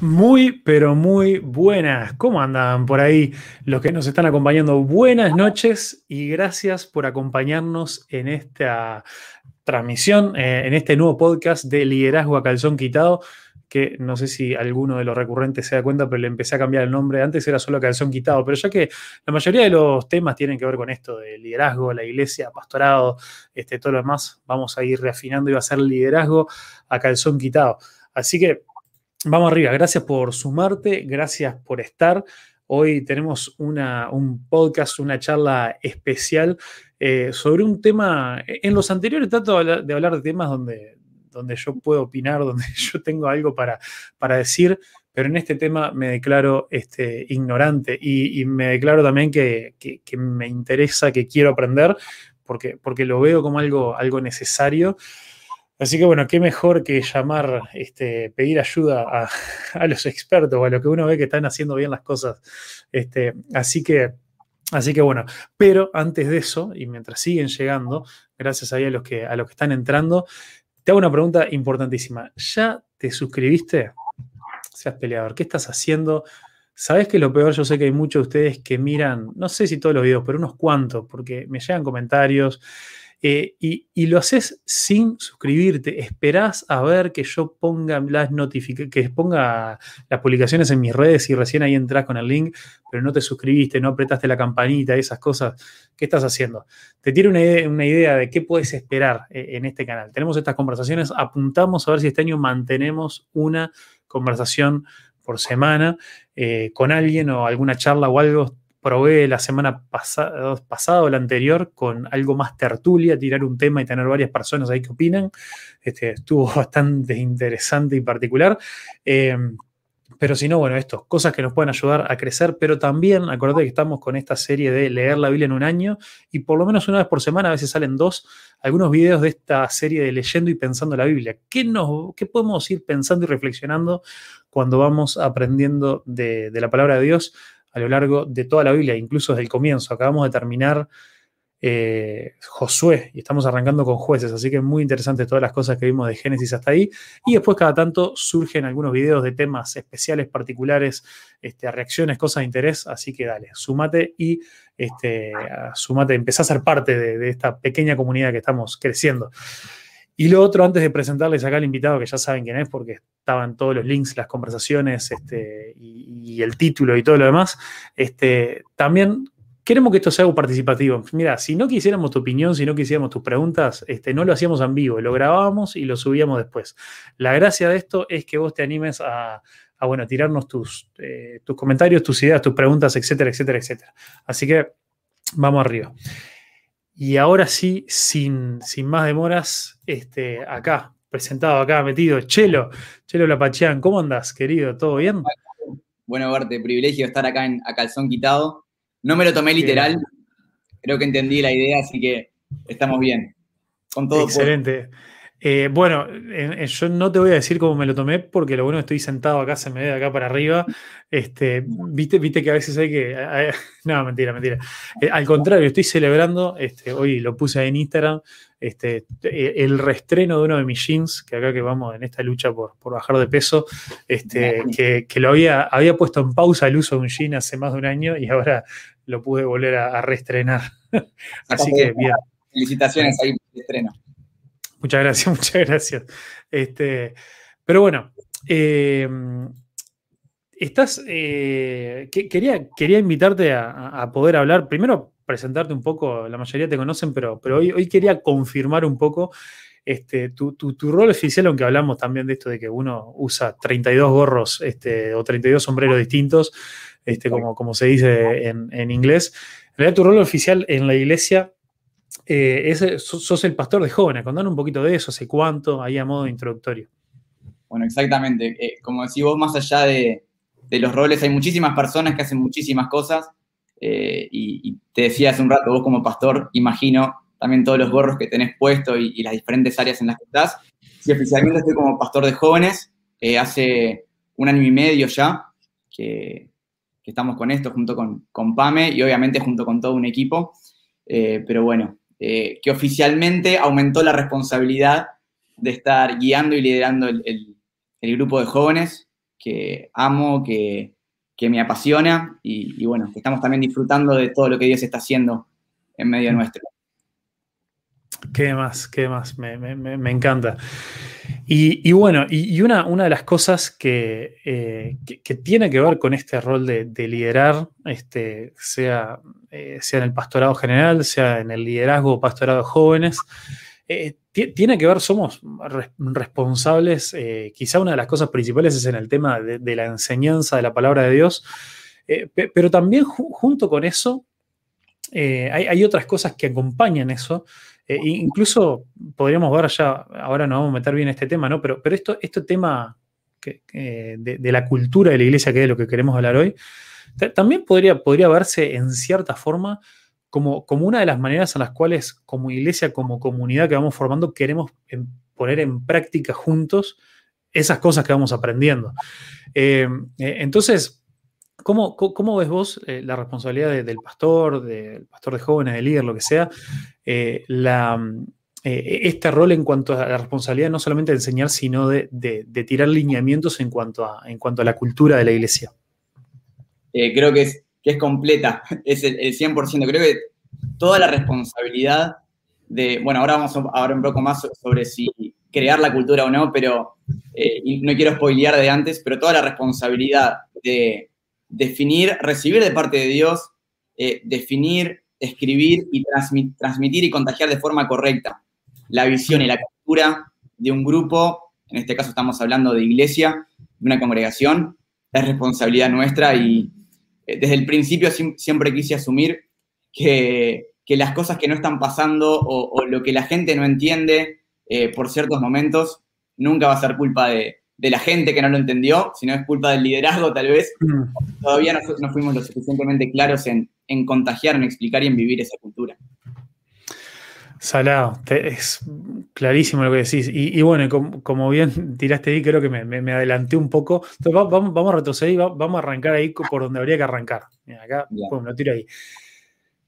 Muy, pero muy buenas. ¿Cómo andan por ahí los que nos están acompañando? Buenas noches y gracias por acompañarnos en esta transmisión, eh, en este nuevo podcast de Liderazgo a Calzón Quitado, que no sé si alguno de los recurrentes se da cuenta, pero le empecé a cambiar el nombre. Antes era solo Calzón Quitado, pero ya que la mayoría de los temas tienen que ver con esto de liderazgo, la iglesia, pastorado, este, todo lo demás, vamos a ir reafinando y va a ser liderazgo a Calzón Quitado. Así que Vamos arriba, gracias por sumarte, gracias por estar. Hoy tenemos una, un podcast, una charla especial eh, sobre un tema. En los anteriores trato de hablar de temas donde, donde yo puedo opinar, donde yo tengo algo para, para decir, pero en este tema me declaro este, ignorante y, me declaro también que, que, que, me interesa, que quiero aprender, porque, porque lo veo como algo, algo necesario. Así que bueno, qué mejor que llamar, este, pedir ayuda a, los expertos a lo que uno ve que están haciendo bien las cosas. Este, así que, así que bueno, pero antes de eso, y mientras siguen llegando, gracias ahí a los que, a los que están entrando, te hago una pregunta importantísima. ¿Ya te suscribiste? Seas peleador, ¿qué estás haciendo? ¿Sabes que lo peor? Yo sé que hay muchos de ustedes que miran, no sé si todos los videos, pero unos cuantos, porque me llegan comentarios eh, y, lo haces sin suscribirte. Esperás a ver que yo ponga las notificaciones, que ponga las publicaciones en mis redes y recién ahí entras con el link, pero no te suscribiste, no apretaste la campanita, esas cosas. ¿Qué estás haciendo? Te tiene una idea, de qué puedes esperar eh, en este canal. Tenemos estas conversaciones, apuntamos a ver si este año mantenemos una conversación por semana eh, con alguien o alguna charla o algo probé la semana pasada, o la anterior con algo más tertulia, tirar un tema y tener varias personas ahí que opinan. Este, estuvo bastante interesante y particular. Em, pero si no, bueno, esto, cosas que nos pueden ayudar a crecer, pero también acordate que estamos con esta serie de leer la Biblia en un año y por lo menos una vez por semana, a veces salen dos, algunos videos de esta serie de leyendo y pensando la Biblia. ¿Qué, nos, qué podemos ir pensando y reflexionando cuando vamos aprendiendo de la palabra de Dios? A lo largo de toda la Biblia, incluso desde el comienzo. Acabamos de terminar eh, Josué y estamos arrancando con jueces, así que muy interesante todas las cosas que vimos de Génesis hasta ahí. Y después cada tanto surgen algunos videos de temas especiales, particulares, este, reacciones, cosas de interés, así que dale, sumate y este, sumate, empezá a ser parte de esta pequeña comunidad que estamos creciendo. Y lo otro, antes de presentarles acá al invitado, que ya saben quién es, porque estaban todos los links, las conversaciones este, y, el título y todo lo demás, este, también queremos que esto sea algo participativo. Mira, si no quisiéramos tu opinión, si no quisiéramos tus preguntas, este, no lo hacíamos en vivo, lo grabábamos y lo subíamos después. La gracia de esto es que vos te animes a, bueno, tirarnos tus, eh, tus comentarios, tus ideas, tus preguntas, etcétera, etcétera, etcétera. Así que vamos arriba. Y ahora sí, sin, sin más demoras, este, acá, presentado acá, metido, Chelo, Chelo Lapachean, ¿cómo andas, querido? ¿Todo bien? Bueno, verte, privilegio estar acá en, a calzón quitado. No me lo tomé literal, creo que entendí la idea, así que estamos bien. Con todo Excelente. Eh, bueno, yo no te voy a decir cómo me lo tomé, porque lo bueno estoy sentado acá, se me ve de acá para arriba. Este, viste, viste que a veces hay que. no, mentira, mentira. Eh, al contrario, estoy celebrando, este, hoy lo puse en Instagram, este, eh, el reestreno de uno de mis jeans, que acá que vamos en esta lucha por, bajar de peso, este, que, lo había, había puesto en pausa el uso de un jean hace más de un año y ahora lo pude volver a, reestrenar. Así que bien. Felicitaciones ahí por el estreno. Muchas gracias, muchas gracias. Este, pero bueno, eh, estás. Eh, quería, quería invitarte a, poder hablar. Primero, presentarte un poco. La mayoría te conocen, pero, pero hoy, hoy quería confirmar un poco este, tu, rol oficial, aunque hablamos también de esto de que uno usa 32 gorros este, o 32 sombreros distintos, este, como, como se dice en, en inglés. En realidad, tu rol oficial en la iglesia eh, sos el pastor de jóvenes. Contanos un poquito de eso, hace cuánto, ahí a modo introductorio. Bueno, exactamente. Eh, como decís vos, más allá de, los roles, hay muchísimas personas que hacen muchísimas cosas. Eh, y, te decía hace un rato, vos como pastor, imagino también todos los gorros que tenés puesto y, las diferentes áreas en las que estás. Sí, oficialmente estoy como pastor de jóvenes. hace un año y medio ya que, estamos con esto junto con, con, PAME y obviamente junto con todo un equipo. pero bueno, eh, que oficialmente aumentó la responsabilidad de estar guiando y liderando el, grupo de jóvenes, que amo, que, me apasiona y, bueno, que estamos también disfrutando de todo lo que Dios está haciendo en medio nuestro. ¿Qué más? ¿Qué más? Me, encanta. Y, bueno, y, una, de las cosas eh, que, tiene que ver con este rol de, liderar, este, sea, eh, sea en el pastorado general, sea en el liderazgo pastorado de jóvenes, eh, tiene que ver, somos responsables, quizá una de las cosas principales es en el tema de, la enseñanza de la palabra de Dios, pero también junto con eso hay, otras cosas que acompañan eso, eh, incluso podríamos ver ya, ahora no vamos a meter bien este tema, ¿no? Pero, pero esto, este tema de, la cultura de la iglesia, que es de lo que queremos hablar hoy, también podría, podría verse en cierta forma como, como una de las maneras en las cuales como iglesia, como comunidad que vamos formando, queremos poner en práctica juntos esas cosas que vamos aprendiendo. Eh, eh, entonces, ¿Cómo, ves vos la responsabilidad del pastor, del pastor de jóvenes, del líder, lo que sea, eh, eh, este rol en cuanto a la responsabilidad no solamente de enseñar, sino de, tirar lineamientos en cuanto, a, en cuanto a la cultura de la iglesia? creo que es, que es completa, es el, 100%. Creo que toda la responsabilidad de, bueno, ahora vamos a hablar un poco más sobre si crear la cultura o no, pero no quiero spoilear de antes, pero toda la responsabilidad de definir, recibir de parte de Dios, eh, definir, escribir y transmitir y contagiar de forma correcta la visión y la cultura de un grupo, en este caso estamos hablando de iglesia, de una congregación, es responsabilidad nuestra y eh, desde el principio siempre quise asumir que, las cosas que no están pasando o, lo que la gente no entiende eh, por ciertos momentos nunca va a ser culpa de, de la gente que no lo entendió, sino es culpa del liderazgo tal vez. Mm. Todavía no, fuimos lo suficientemente claros en, contagiar, en explicar y en vivir esa cultura. Salado, es clarísimo lo que decís. Y, bueno, como, bien tiraste ahí, creo que me, adelanté un poco. Entonces vamos, a retroceder y vamos a arrancar ahí por donde habría que arrancar. acá, lo tiro ahí.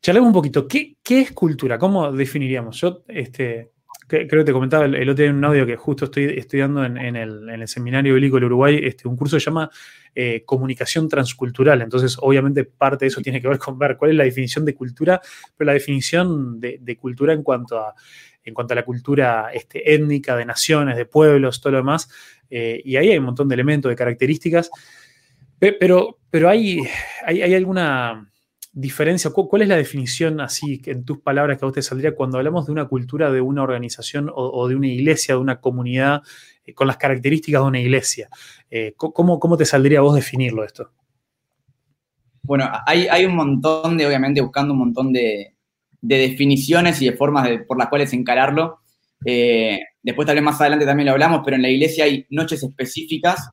Charlemos un poquito. ¿Qué, ¿Qué, es cultura? ¿Cómo definiríamos? Yo, este, creo que te comentaba el, otro día en un audio que justo estoy estudiando en, el, Seminario Bíblico del Uruguay, este, un curso que se llama eh, Comunicación Transcultural. Entonces, obviamente, parte de eso tiene que ver con ver cuál es la definición de cultura, pero la definición de, cultura en cuanto a en cuanto a la cultura este, étnica, de naciones, de pueblos, todo lo demás. Eh, y ahí hay un montón de elementos, de características. Pero, pero hay, hay alguna diferencia? ¿Cuál es la definición así, en tus palabras que a usted saldría cuando hablamos de una cultura de una organización o, de una iglesia, de una comunidad eh, con las características de una iglesia? Eh, ¿cómo, te saldría a vos definirlo esto? Bueno, hay, un montón de, obviamente, buscando un montón de, definiciones y de formas por las cuales encararlo. Eh, después tal vez más adelante también lo hablamos, pero en la iglesia hay noches específicas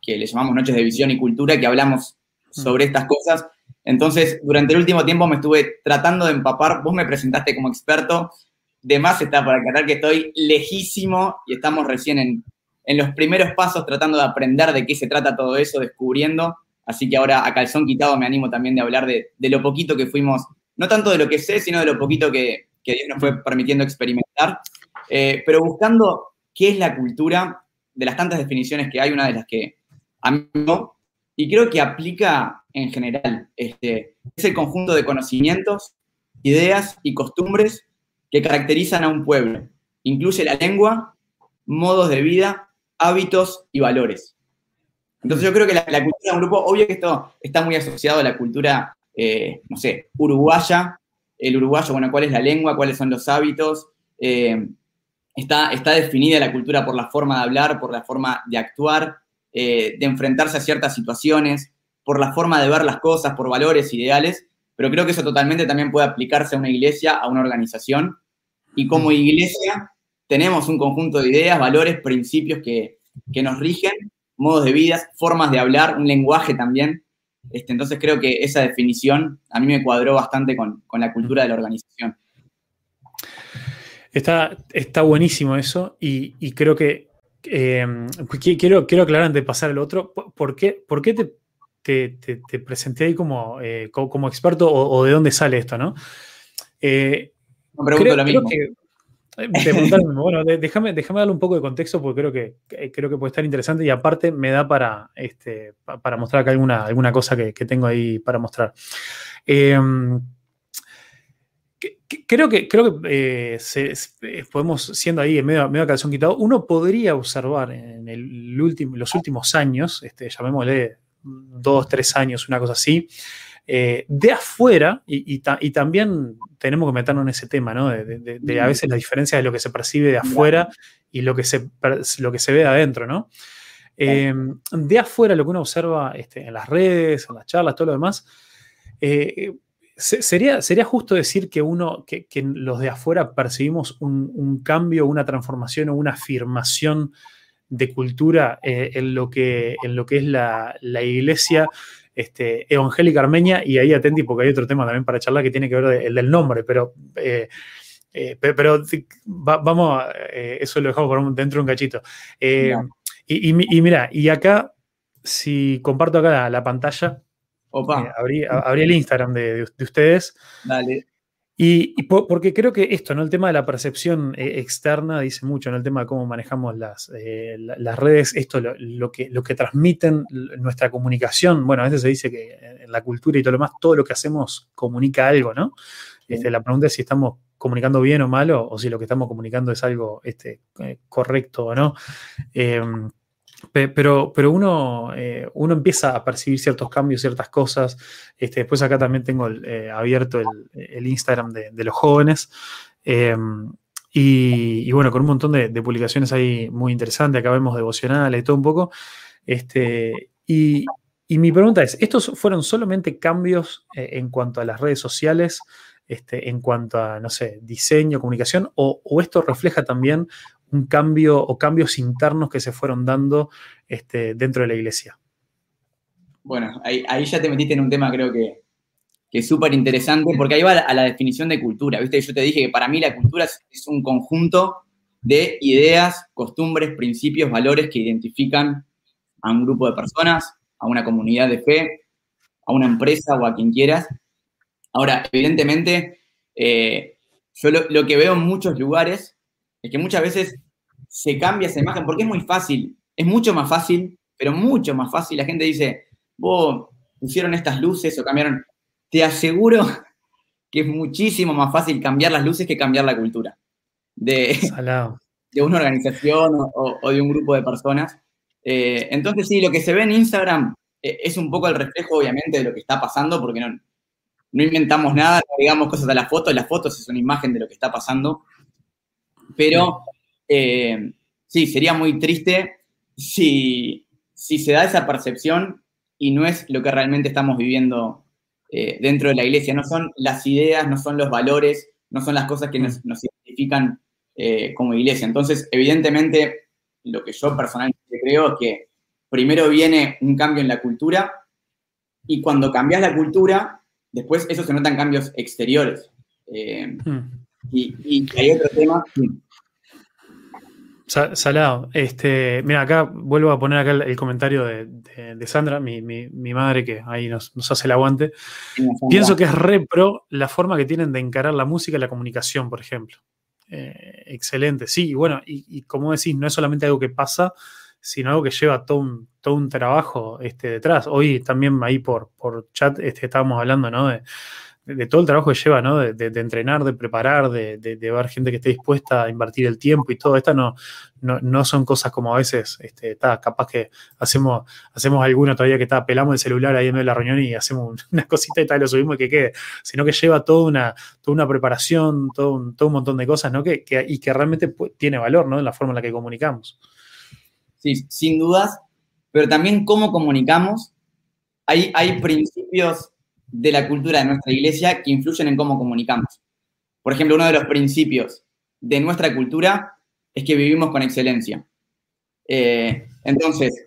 que le llamamos noches de visión y cultura, que hablamos mm. sobre estas cosas entonces, durante el último tiempo me estuve tratando de empapar. Vos me presentaste como experto. De más está para aclarar que estoy lejísimo y estamos recién en, los primeros pasos tratando de aprender de qué se trata todo eso, descubriendo. Así que ahora a calzón quitado me animo también de hablar de, lo poquito que fuimos, no tanto de lo que sé, sino de lo poquito que, Dios nos fue permitiendo experimentar. Eh, pero buscando qué es la cultura, de las tantas definiciones que hay, una de las que a mí y creo que aplica en general. Este, es el conjunto de conocimientos, ideas y costumbres que caracterizan a un pueblo. Incluye la lengua, modos de vida, hábitos y valores. Entonces yo creo que la, cultura de un grupo, obvio que esto está muy asociado a la cultura, eh, no sé, uruguaya. El uruguayo, bueno, cuál es la lengua, cuáles son los hábitos. Eh, está, está definida la cultura por la forma de hablar, por la forma de actuar, eh, de enfrentarse a ciertas situaciones, por la forma de ver las cosas, por valores, ideales, pero creo que eso totalmente también puede aplicarse a una iglesia, a una organización. Y como iglesia tenemos un conjunto de ideas, valores, principios que, nos rigen, modos de vida, formas de hablar, un lenguaje también. Este, entonces creo que esa definición a mí me cuadró bastante con, la cultura de la organización. Está, está buenísimo eso y creo que Em, quiero, quiero aclarar antes de pasar al otro, ¿por qué, por qué te, te, presenté ahí como, eh, como, experto o, de dónde sale esto, no? Eh, pregunto lo mismo. bueno, déjame, déjame darle un poco de contexto porque creo que, creo que puede estar interesante y aparte me da para, este, para mostrar acá alguna, alguna cosa que, tengo ahí para mostrar. Em, creo que, creo que eh, podemos, siendo ahí en medio, medio calzón quitado, uno podría observar en el último, los últimos años, este, llamémosle dos, tres años, una cosa así, eh, de afuera, y, también tenemos que meternos en ese tema, ¿no? De, a veces la diferencia de lo que se percibe de afuera y lo que se, lo que se ve de adentro, ¿no? Eh, de afuera, lo que uno observa este, en las redes, en las charlas, todo lo demás, eh, sería, sería justo decir que uno, que, los de afuera percibimos un, cambio, una transformación o una afirmación de cultura en, lo que, en lo que es la, la iglesia este, evangélica armenia, y ahí atenti porque hay otro tema también para charlar que tiene que ver el del nombre, pero, eh, eh, pero, vamos, eh, eso lo dejamos por dentro de un cachito. y, mira, y acá, si comparto acá la, pantalla, abrí, el Instagram de, de ustedes. Dale. Y, porque creo que esto, ¿no? El tema de la percepción eh, externa dice mucho, ¿no? El tema de cómo manejamos las, eh, las redes, esto, lo, que, lo que transmiten nuestra comunicación. Bueno, a veces se dice que en la cultura y todo lo demás, todo lo que hacemos comunica algo, ¿no? Este, la pregunta es si estamos comunicando bien o mal o, si lo que estamos comunicando es algo este, eh, correcto o no. Em, pero, pero uno, eh, uno empieza a percibir ciertos cambios, ciertas cosas. Este, después acá también tengo eh, abierto el, Instagram de, los jóvenes. Em, y, bueno, con un montón de, publicaciones ahí muy interesantes. Acá vemos devocionales y todo un poco. Este, y, mi pregunta es, ¿estos fueron solamente cambios eh, en cuanto a las redes sociales? Este, en cuanto a, no sé, diseño, comunicación, o, o, esto refleja también un cambio o cambios internos que se fueron dando este, dentro de la iglesia. Bueno, ahí, ya te metiste en un tema creo que, es súper interesante, porque ahí va a la, definición de cultura, ¿viste? Yo te dije que para mí la cultura es, un conjunto de ideas, costumbres, principios, valores que identifican a un grupo de personas, a una comunidad de fe, a una empresa o a quien quieras. Ahora, evidentemente, eh, yo lo, que veo en muchos lugares es que muchas veces se cambia esa imagen porque es muy fácil, es mucho más fácil, pero mucho más fácil. La gente dice, vos pusieron estas luces o cambiaron. Te aseguro que es muchísimo más fácil cambiar las luces que cambiar la cultura de, de una organización o, de un grupo de personas. Eh, entonces, sí, lo que se ve en Instagram eh, es un poco el reflejo, obviamente, de lo que está pasando, porque no, no inventamos nada, no digamos cosas a las fotos, las fotos es una imagen de lo que está pasando. Pero eh, sí, sería muy triste si, se da esa percepción y no es lo que realmente estamos viviendo eh, dentro de la iglesia. No son las ideas, no son los valores, no son las cosas que nos, identifican eh, como iglesia. Entonces, evidentemente, lo que yo personalmente creo es que primero viene un cambio en la cultura y cuando cambias la cultura, después eso se notan cambios exteriores. Hmm. Y, hay otro tema. Salado. Este, mira, acá vuelvo a poner acá el, comentario de, Sandra, mi, madre, que ahí nos, hace el aguante. Pienso que es repro la forma que tienen de encarar la música y la comunicación, por ejemplo. Eh, excelente, sí, y bueno, y, como decís, no es solamente algo que pasa, sino algo que lleva todo un, todo un trabajo este, detrás. Hoy también ahí por, por chat este, estábamos hablando, ¿no? De, de todo el trabajo que lleva, ¿no? De, entrenar, de preparar, de, ver gente que esté dispuesta a invertir el tiempo y todo. Estas no, no, son cosas como a veces, este, está, capaz que hacemos, hacemos alguno todavía que está, pelamos el celular ahí en medio de la reunión y hacemos una cosita y tal, lo subimos y que quede, sino que lleva toda una, toda una preparación, todo un, todo un montón de cosas, ¿no? Que, y que realmente tiene valor, ¿no? En la forma en la que comunicamos. Sí, sin dudas, pero también cómo comunicamos. Hay, hay principios de la cultura de nuestra iglesia que influyen en cómo comunicamos. Por ejemplo, uno de los principios de nuestra cultura es que vivimos con excelencia. Eh, entonces,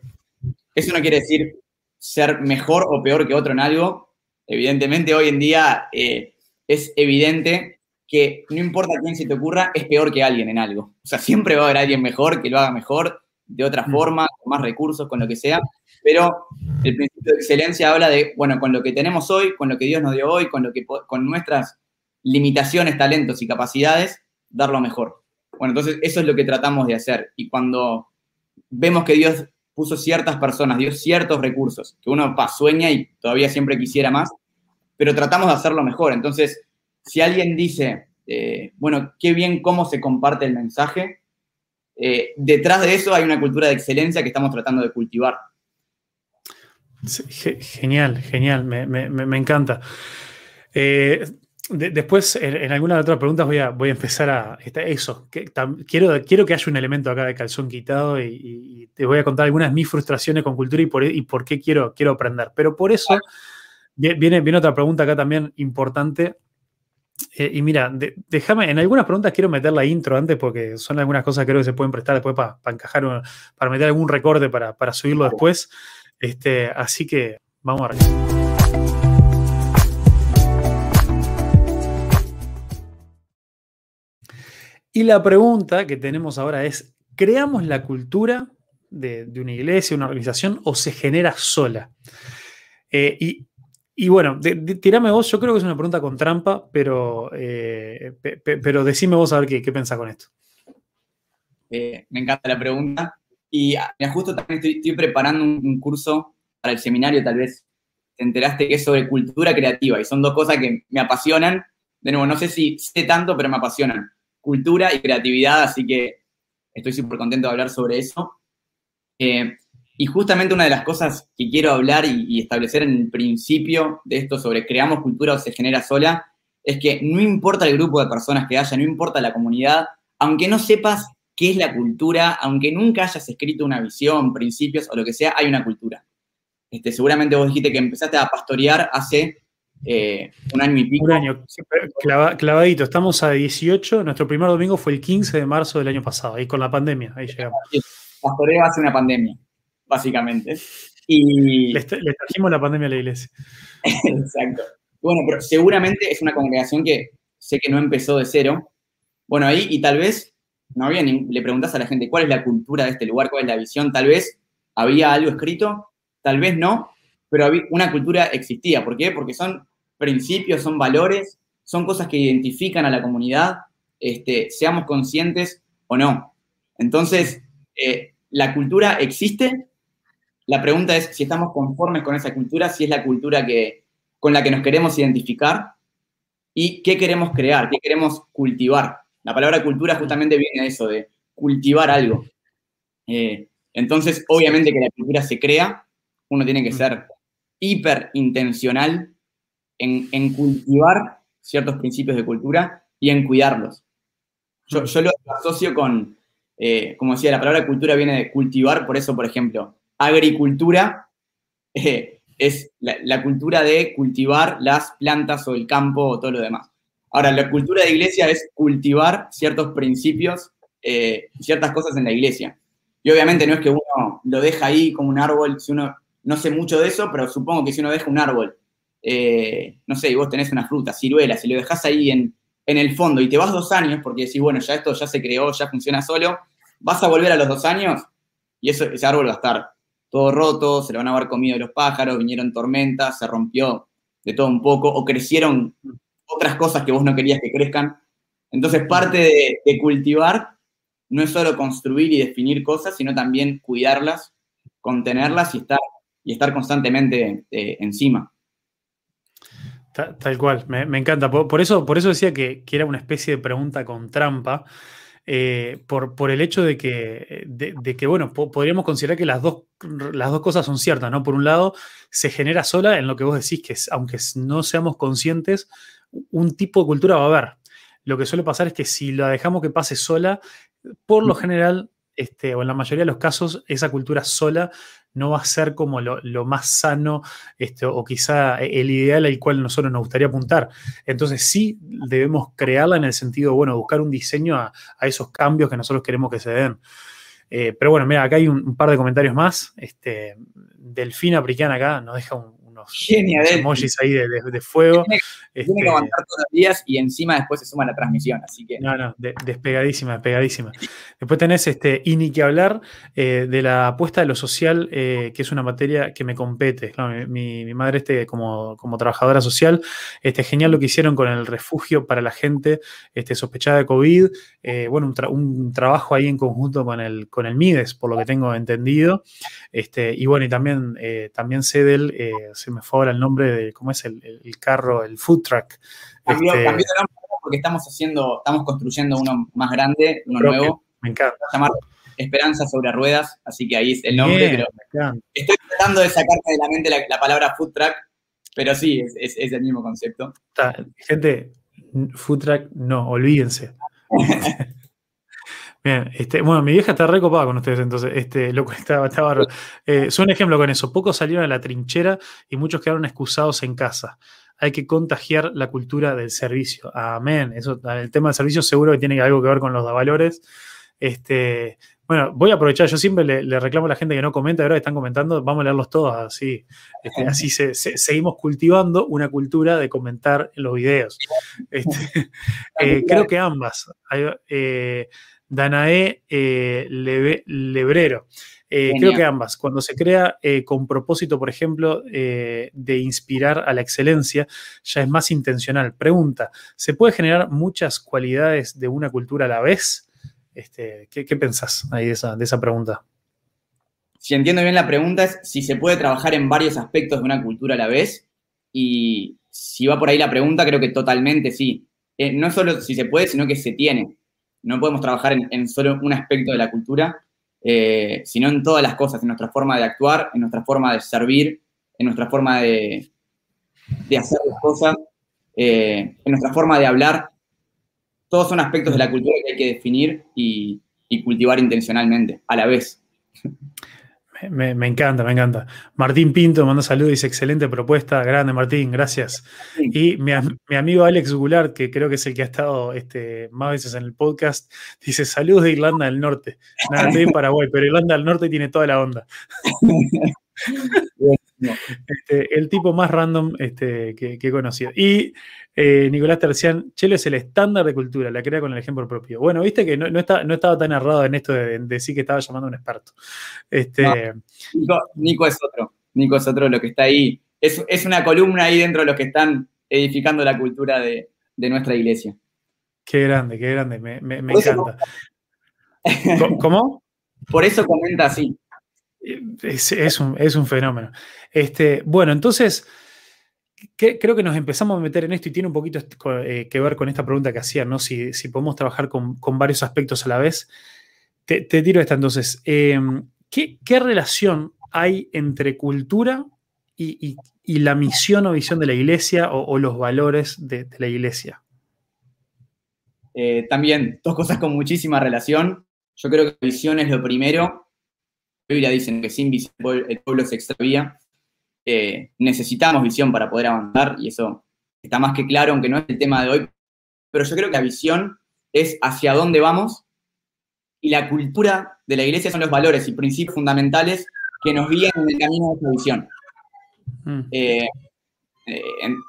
eso no quiere decir ser mejor o peor que otro en algo. Evidentemente, hoy en día eh, es evidente que no importa quién se te ocurra, es peor que alguien en algo. O sea, siempre va a haber alguien mejor que lo haga mejor, de otra mm. forma, con más recursos, con lo que sea, pero el principio de excelencia habla de, bueno, con lo que tenemos hoy, con lo que Dios nos dio hoy, con, lo que, con nuestras limitaciones, talentos y capacidades, dar lo mejor. Bueno, entonces eso es lo que tratamos de hacer. Y cuando vemos que Dios puso ciertas personas, dio ciertos recursos, que uno sueña y todavía siempre quisiera más, pero tratamos de hacerlo mejor. Entonces, si alguien dice, eh, bueno, qué bien cómo se comparte el mensaje, eh, detrás de eso hay una cultura de excelencia que estamos tratando de cultivar. Genial, genial, me, encanta. Eh, después, en, algunas otras preguntas voy a, voy a empezar a... Eso, quiero, quiero que haya un elemento acá de calzón quitado y, te voy a contar algunas de mis frustraciones con cultura y por, y por qué quiero, quiero aprender. Pero por eso viene, viene otra pregunta acá también importante. Eh, y mira, déjame, en algunas preguntas quiero meter la intro antes porque son algunas cosas que creo que se pueden prestar después para encajar, para meter algún recorde para, para subirlo después. Este, así que vamos a ver. Y la pregunta que tenemos ahora es, ¿creamos la cultura de, una iglesia, una organización, o se genera sola? Eh, y, bueno, tirame vos, yo creo que es una pregunta con trampa, pero, eh, pero decime vos a ver qué, qué pensás con esto. Eh, me encanta la pregunta. Y ah, justo también estoy, preparando un, curso para el seminario, tal vez te enteraste que es sobre cultura creativa, y son dos cosas que me apasionan. De nuevo, no sé si sé tanto, pero me apasionan cultura y creatividad, así que estoy súper contento de hablar sobre eso. Eh, y justamente una de las cosas que quiero hablar y, establecer en el principio de esto sobre creamos cultura o se genera sola, es que no importa el grupo de personas que haya, no importa la comunidad, aunque no sepas qué es la cultura, aunque nunca hayas escrito una visión, principios o lo que sea, hay una cultura. Este, seguramente vos dijiste que empezaste a pastorear hace eh, un año y pico. Un año, clavadito. Estamos a 18. Nuestro primer domingo fue el 15 de marzo del año pasado, ahí con la pandemia. Ahí llegamos. Pastoreo hace una pandemia, básicamente. Y... Le, trajimos la pandemia a la iglesia. Exacto. Bueno, pero seguramente es una congregación que sé que no empezó de cero. Bueno, ahí, y tal vez, no había ni, le preguntas a la gente cuál es la cultura de este lugar, cuál es la visión, tal vez había algo escrito, tal vez no, pero una cultura existía. ¿Por qué? Porque son principios, son valores, son cosas que identifican a la comunidad, este, seamos conscientes o no. Entonces, eh, la cultura existe. La pregunta es si estamos conformes con esa cultura, si es la cultura que, con la que nos queremos identificar y qué queremos crear, qué queremos cultivar. La palabra cultura justamente viene de eso, de cultivar algo. Eh, entonces, obviamente que la cultura se crea, uno tiene que mm. ser hiper intencional en, cultivar ciertos principios de cultura y en cuidarlos. Yo, lo asocio con, eh, como decía, la palabra cultura viene de cultivar, por eso, por ejemplo, agricultura eh, es la, cultura de cultivar las plantas o el campo o todo lo demás. Ahora, la cultura de iglesia es cultivar ciertos principios, eh, ciertas cosas en la iglesia. Y obviamente no es que uno lo deja ahí como un árbol, si uno no sé mucho de eso, pero supongo que si uno deja un árbol eh, no sé, y vos tenés una fruta, ciruela, si lo dejás ahí en, el fondo y te vas dos años porque decís, bueno, ya esto ya se creó, ya funciona solo, vas a volver a los dos años y eso, ese árbol va a estar todo roto, se lo van a haber comido los pájaros, vinieron tormentas, se rompió de todo un poco, o crecieron otras cosas que vos no querías que crezcan. Entonces, parte de, cultivar no es solo construir y definir cosas, sino también cuidarlas, contenerlas y estar, y estar constantemente eh, encima. Tal, cual, me, encanta. Por, eso, por eso decía que, era una especie de pregunta con trampa, eh, por, por, el hecho de que, de, que bueno, podríamos considerar que las dos, las dos cosas son ciertas, ¿no? Por un lado, se genera sola en lo que vos decís, que aunque no seamos conscientes, un tipo de cultura va a haber. Lo que suele pasar es que si la dejamos que pase sola, por lo general, este, o en la mayoría de los casos, esa cultura sola no va a ser como lo, más sano este, o quizá el ideal al cual nosotros nos gustaría apuntar. Entonces sí debemos crearla en el sentido, bueno, buscar un diseño a, esos cambios que nosotros queremos que se den. Eh, pero bueno, mira, acá hay un, par de comentarios más. Este, Delfina acá nos deja un, unos, emojis ahí de, fuego. Tiene, que este, aguantar todos los días y encima después se suma la transmisión, así que... No, no, despegadísima, despegadísima. Después tenés este, y ni que hablar eh, de la apuesta de lo social, eh, que es una materia que me compete. mi, madre, este, como, como trabajadora social, este, genial lo que hicieron con el refugio para la gente este, sospechada de COVID. Eh, bueno, un, trabajo ahí en conjunto con el, con el MIDES, por lo que tengo entendido. Este, y bueno, y también, también sé del, se me fue ahora el nombre de, ¿cómo es el, carro, el food truck? Cambió, este, cambió porque estamos haciendo, estamos construyendo uno más grande, uno nuevo. Me encanta. Se llama Esperanza sobre ruedas, así que ahí es el nombre, pero estoy tratando de sacarte de la mente la, palabra food truck, pero sí, es, el mismo concepto. gente, food truck, no, olvídense. Bien, este, bueno, mi vieja está recopada con ustedes, entonces, este, lo está, está eh, un ejemplo con eso. Pocos salieron a la trinchera y muchos quedaron excusados en casa. Hay que contagiar la cultura del servicio. Amén. Eso, el tema del servicio seguro que tiene algo que ver con los valores. Este, bueno, voy a aprovechar, yo siempre le, reclamo a la gente que no comenta, ahora están comentando, vamos a leerlos todos así. Este, así seguimos cultivando una cultura de comentar en los videos. Este, eh, creo que ambas. Eh, Danae eh, Lebrero. Eh, creo que ambas. Cuando se crea eh, con propósito, por ejemplo, de inspirar a la excelencia, ya es más intencional. Pregunta, ¿se puede generar muchas cualidades de una cultura a la vez? Este, ¿qué, pensás ahí de esa, de esa pregunta? Si entiendo bien la pregunta es si se puede trabajar en varios aspectos de una cultura a la vez. Y si va por ahí la pregunta, creo que totalmente sí. no solo si se puede, sino que se tiene no podemos trabajar en, solo un aspecto de la cultura, eh, sino en todas las cosas, en nuestra forma de actuar, en nuestra forma de servir, en nuestra forma de, hacer las cosas, eh, en nuestra forma de hablar. Todos son aspectos de la cultura que hay que definir y cultivar intencionalmente, a la vez. Me, encanta, me encanta. Martín Pinto manda saludos, dice excelente propuesta, grande Martín, gracias. Y mi, amigo Alex Goulart, que creo que es el que ha estado este, más veces en el podcast, dice saludos de Irlanda del Norte. Nada, estoy en Paraguay, pero Irlanda del Norte tiene toda la onda. Este, el tipo más random este, que, he conocido. Y eh, Nicolás Tercián, Chelo es el estándar de cultura, la crea con el ejemplo propio. Bueno, viste que no, no, estaba tan errado en esto de, decir que estaba llamando a un experto. Este, Nico, es otro. Nico es otro lo que está ahí. Es, una columna ahí dentro de los que están edificando la cultura de, nuestra iglesia. Qué grande, qué grande, me, encanta. ¿Cómo? Por eso comenta así. Es, un, fenómeno. Este, bueno, entonces, creo que nos empezamos a meter en esto y tiene un poquito eh, que ver con esta pregunta que hacía, ¿no? Si, podemos trabajar con, varios aspectos a la vez. Te, tiro esta entonces. Em, ¿qué, relación hay entre cultura y, la misión o visión de la iglesia o, los valores de, la iglesia? Eh, también, dos cosas con muchísima relación. Yo creo que la visión es lo primero Biblia dicen que sin visión el pueblo se extravía. Eh, necesitamos visión para poder avanzar y eso está más que claro, aunque no es el tema de hoy. Pero yo creo que la visión es hacia dónde vamos y la cultura de la iglesia son los valores y principios fundamentales que nos guían en el camino de esa visión. Mm. Eh, eh,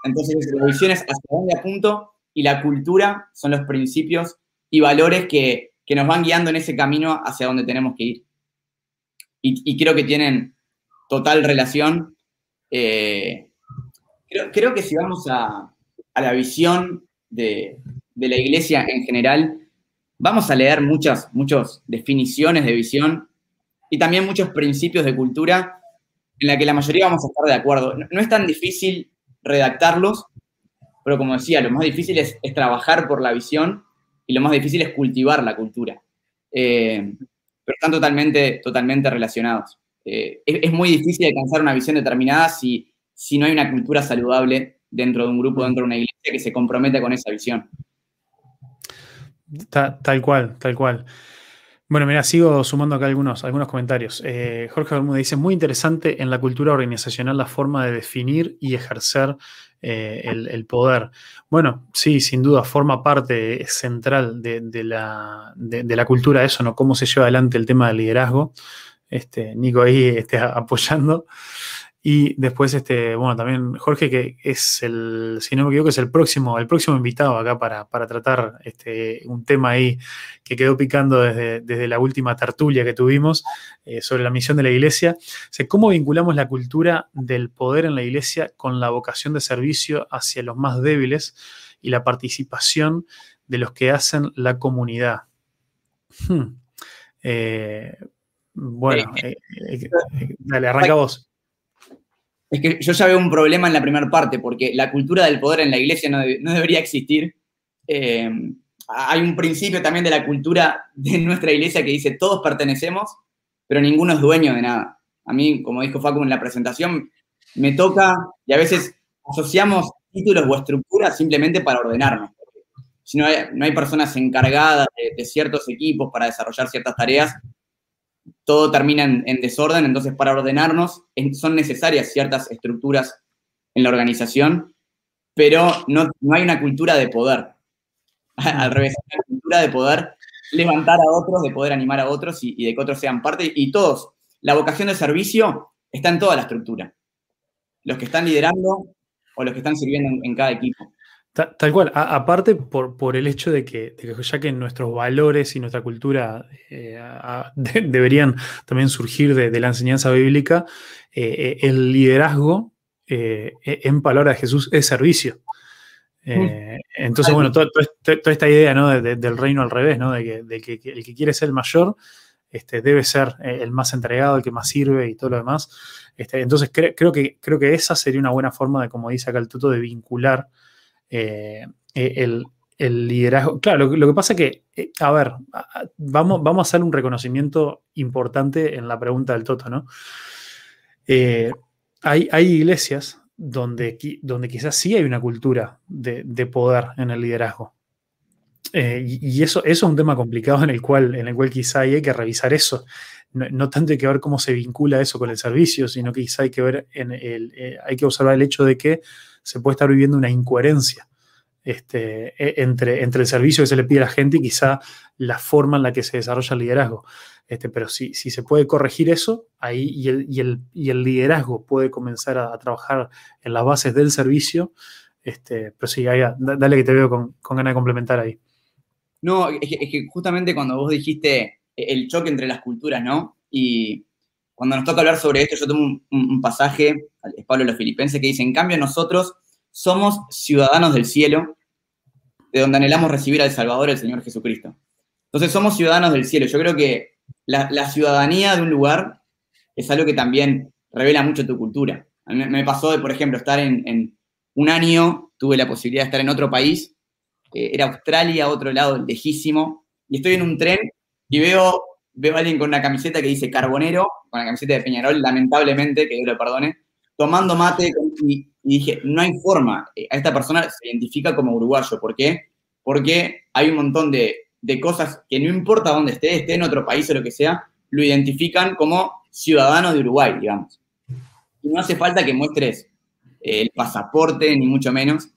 entonces, la visión es hacia dónde apunto y la cultura son los principios y valores que, que nos van guiando en ese camino hacia donde tenemos que ir y, creo que tienen total relación. Eh, creo, que si vamos a, la visión de, la iglesia en general, vamos a leer muchas, muchas definiciones de visión y también muchos principios de cultura en la que la mayoría vamos a estar de acuerdo. No, es tan difícil redactarlos, pero como decía, lo más difícil es, trabajar por la visión y lo más difícil es cultivar la cultura. Eh, pero están totalmente, totalmente relacionados. Eh, es, muy difícil alcanzar una visión determinada si, si no hay una cultura saludable dentro de un grupo, dentro de una iglesia que se comprometa con esa visión. tal cual, tal cual. Bueno, mira, sigo sumando acá algunos, algunos comentarios. Eh, Jorge Bermúdez dice, muy interesante en la cultura organizacional la forma de definir y ejercer eh, el, poder. Bueno, sí, sin duda, forma parte central de, la, de, la, cultura eso, ¿no? Cómo se lleva adelante el tema del liderazgo. Este, Nico ahí este, apoyando. Y después, este, bueno, también Jorge, que es el, si no me equivoco, es el próximo, el próximo invitado acá para, tratar este, un tema ahí que quedó picando desde, la última tertulia que tuvimos eh, sobre la misión de la iglesia. O ¿Cómo vinculamos la cultura del poder en la iglesia con la vocación de servicio hacia los más débiles y la participación de los que hacen la comunidad? Hmm. Eh, bueno, eh, dale, arranca vos es que yo ya veo un problema en la primera parte, porque la cultura del poder en la iglesia no, debería existir. Eh, hay un principio también de la cultura de nuestra iglesia que dice todos pertenecemos, pero ninguno es dueño de nada. A mí, como dijo Facu en la presentación, me toca y a veces asociamos títulos o estructuras simplemente para ordenarnos. Si no hay, no hay personas encargadas de ciertos equipos para desarrollar ciertas tareas, todo termina en, desorden, entonces para ordenarnos son necesarias ciertas estructuras en la organización, pero no, hay una cultura de poder. Al revés, una cultura de poder levantar a otros, de poder animar a otros y, de que otros sean parte. Y todos, la vocación de servicio está en toda la estructura. Los que están liderando o los que están sirviendo en cada equipo. Tal, cual, aparte por, el hecho de que, ya que nuestros valores y nuestra cultura eh, deberían también surgir de, la enseñanza bíblica, eh, eh, el liderazgo en palabra de Jesús es servicio. Mm. entonces, bueno, toda, esta idea del reino al revés, ¿no? de, que, el que quiere ser el mayor este, debe ser el más entregado, el que más sirve y todo lo demás. Este, entonces, creo, que, creo que esa sería una buena forma de, como dice acá el tuto, de vincular eh, el, liderazgo. Claro, lo, que pasa es que, eh, a ver, vamos, vamos a hacer un reconocimiento importante en la pregunta del Toto, ¿no? Eh, hay, hay, iglesias donde, donde quizás sí hay una cultura de, poder en el liderazgo. y, eso, eso, es un tema complicado en el cual, en el cual quizá hay que revisar eso. No, tanto hay que ver cómo se vincula eso con el servicio, sino que quizá hay que ver en el, hay que observar el hecho de que se puede estar viviendo una incoherencia este, e, entre, entre el servicio que se le pide a la gente y quizá la forma en la que se desarrolla el liderazgo. Este, pero si, si se puede corregir eso, ahí y el, y el, y el liderazgo puede comenzar a, trabajar en las bases del servicio. Este, pero sí, dale que te veo con, ganas de complementar ahí. No, es que, justamente cuando vos dijiste el choque entre las culturas, ¿no? Y cuando nos toca hablar sobre esto, yo tomo un, pasaje, es Pablo los Filipenses, que dice, en cambio nosotros somos ciudadanos del cielo, de donde anhelamos recibir al Salvador, el Señor Jesucristo. Entonces somos ciudadanos del cielo. Yo creo que la, ciudadanía de un lugar es algo que también revela mucho tu cultura. A mí me pasó de, por ejemplo, estar en, un año, tuve la posibilidad de estar en otro país, eh, era Australia, otro lado lejísimo, y estoy en un tren y veo veo a alguien con una camiseta que dice Carbonero, con la camiseta de Peñarol, lamentablemente, que Dios lo perdone, tomando mate y, dije, no hay forma, eh, a esta persona se identifica como uruguayo. ¿Por qué? Porque hay un montón de, cosas que no importa dónde esté, esté en otro país o lo que sea, lo identifican como ciudadano de Uruguay, digamos. Y no hace falta que muestres eh, el pasaporte, ni mucho menos.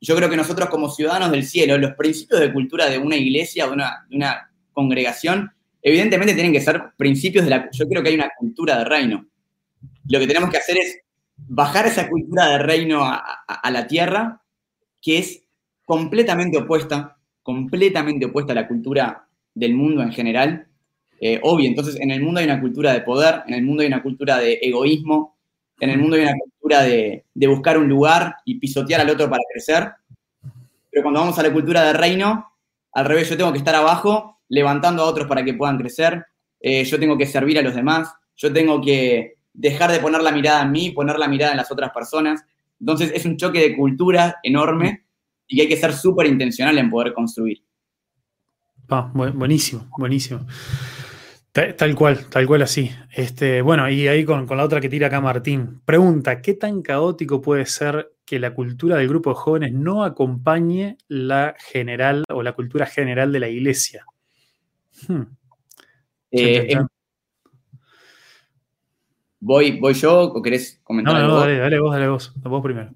Yo creo que nosotros como ciudadanos del cielo, los principios de cultura de una iglesia o de una congregación evidentemente tienen que ser principios de la... Yo creo que hay una cultura de reino. Lo que tenemos que hacer es bajar esa cultura de reino a, la tierra, que es completamente opuesta, completamente opuesta a la cultura del mundo en general. Eh, obvio, entonces en el mundo hay una cultura de poder, en el mundo hay una cultura de egoísmo, en el mundo hay una cultura de, de buscar un lugar y pisotear al otro para crecer. Pero cuando vamos a la cultura de reino, al revés, yo tengo que estar abajo levantando a otros para que puedan crecer, eh, yo tengo que servir a los demás, yo tengo que dejar de poner la mirada en mí, poner la mirada en las otras personas. Entonces es un choque de cultura enorme y hay que ser súper intencional en poder construir. buenísimo, buenísimo. Tal, cual, tal cual así. Este, bueno, y ahí con, con, la otra que tira acá Martín. Pregunta, ¿qué tan caótico puede ser que la cultura del grupo de jóvenes no acompañe la general o la cultura general de la iglesia? Hmm. Eh, ¿voy, ¿Voy yo o querés comentar no, no, Dale, dale vos, dale vos, vos primero.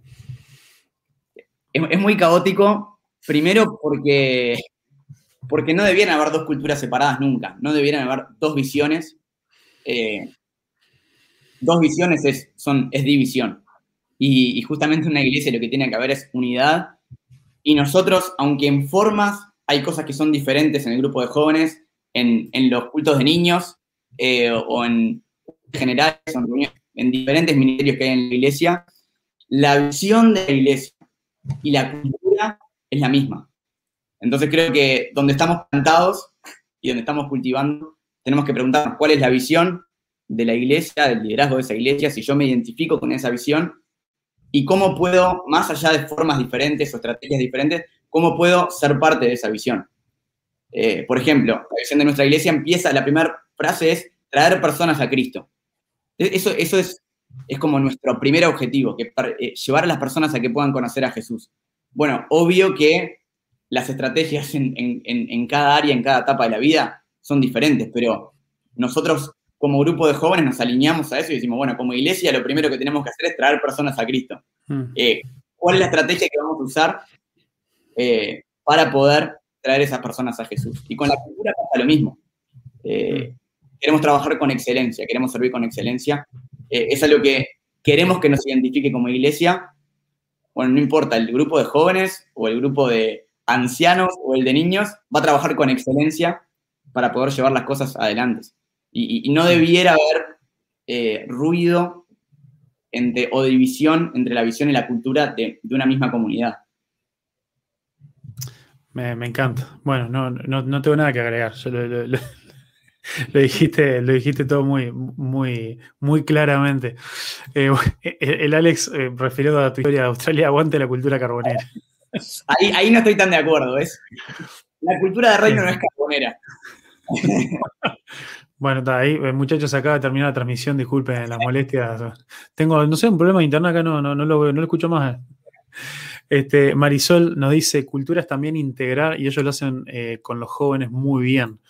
Es, muy caótico, primero porque, porque no debieran haber dos culturas separadas nunca, no debieran haber dos visiones. Eh, dos visiones es, son, es división. Y, justamente en una iglesia lo que tiene que haber es unidad. Y nosotros, aunque en formas hay cosas que son diferentes en el grupo de jóvenes, en, los cultos de niños eh, o en general, en diferentes ministerios que hay en la iglesia, la visión de la iglesia y la cultura es la misma. Entonces creo que donde estamos plantados y donde estamos cultivando, tenemos que preguntarnos cuál es la visión de la iglesia, del liderazgo de esa iglesia, si yo me identifico con esa visión y cómo puedo, más allá de formas diferentes o estrategias diferentes, cómo puedo ser parte de esa visión. Eh, por ejemplo, la visión de nuestra iglesia empieza, la primera frase es traer personas a Cristo. E-, eso, eso es, es como nuestro primer objetivo, que eh, llevar a las personas a que puedan conocer a Jesús. Bueno, obvio que las estrategias en, en cada área, en cada etapa de la vida, son diferentes, pero nosotros como grupo de jóvenes nos alineamos a eso y decimos, bueno, como iglesia lo primero que tenemos que hacer es traer personas a Cristo. Hmm. Eh, ¿Cuál es la estrategia que vamos a usar eh, para poder traer esas personas a Jesús? Y con la cultura pasa lo mismo. Eh, queremos trabajar con excelencia, queremos servir con excelencia. es algo que queremos que nos identifique como iglesia. Bueno, no importa, el grupo de jóvenes o el grupo de ancianos o el de niños va a trabajar con excelencia para poder llevar las cosas adelante y, no debiera haber eh, ruido entre, o división entre la visión y la cultura de, una misma comunidad. Me, encanta. Bueno, no, tengo nada que agregar. lo, dijiste, lo dijiste todo muy, muy, muy claramente. Eh, el Alex eh, a tu historia de Australia, aguante la cultura carbonera. Ahí, ahí no estoy tan de acuerdo, ¿ves? La cultura de reino no es carbonera. Bueno, está ahí, eh, muchachos, acaba de terminar la transmisión, disculpen las molestias. Tengo, no sé, un problema de internet acá, no, no, no, lo, no lo escucho más. Este, Marisol nos dice, cultura es también integrar, y ellos lo hacen eh, con los jóvenes muy bien.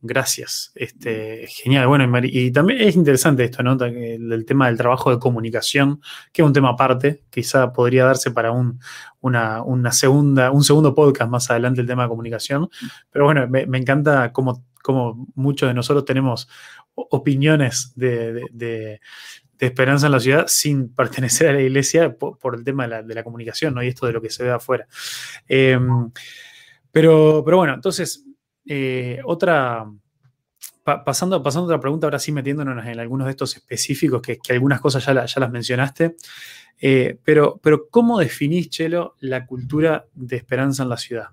Gracias. Este, genial. Bueno, y, también es interesante esto, ¿no? El, tema del trabajo de comunicación, que es un tema aparte, quizá podría darse para un, una, segunda, un segundo podcast más adelante el tema de comunicación. Pero bueno, me, encanta cómo como muchos de nosotros tenemos opiniones de, esperanza en la ciudad sin pertenecer a la iglesia por, el tema de la, comunicación ¿no? y esto de lo que se ve afuera. Em, pero, pero bueno, entonces, eh, otra, pasando, pasando a otra pregunta, ahora sí metiéndonos en algunos de estos específicos, que, algunas cosas ya, las mencionaste, eh, pero, pero ¿cómo definís, Chelo, la cultura de esperanza en la ciudad?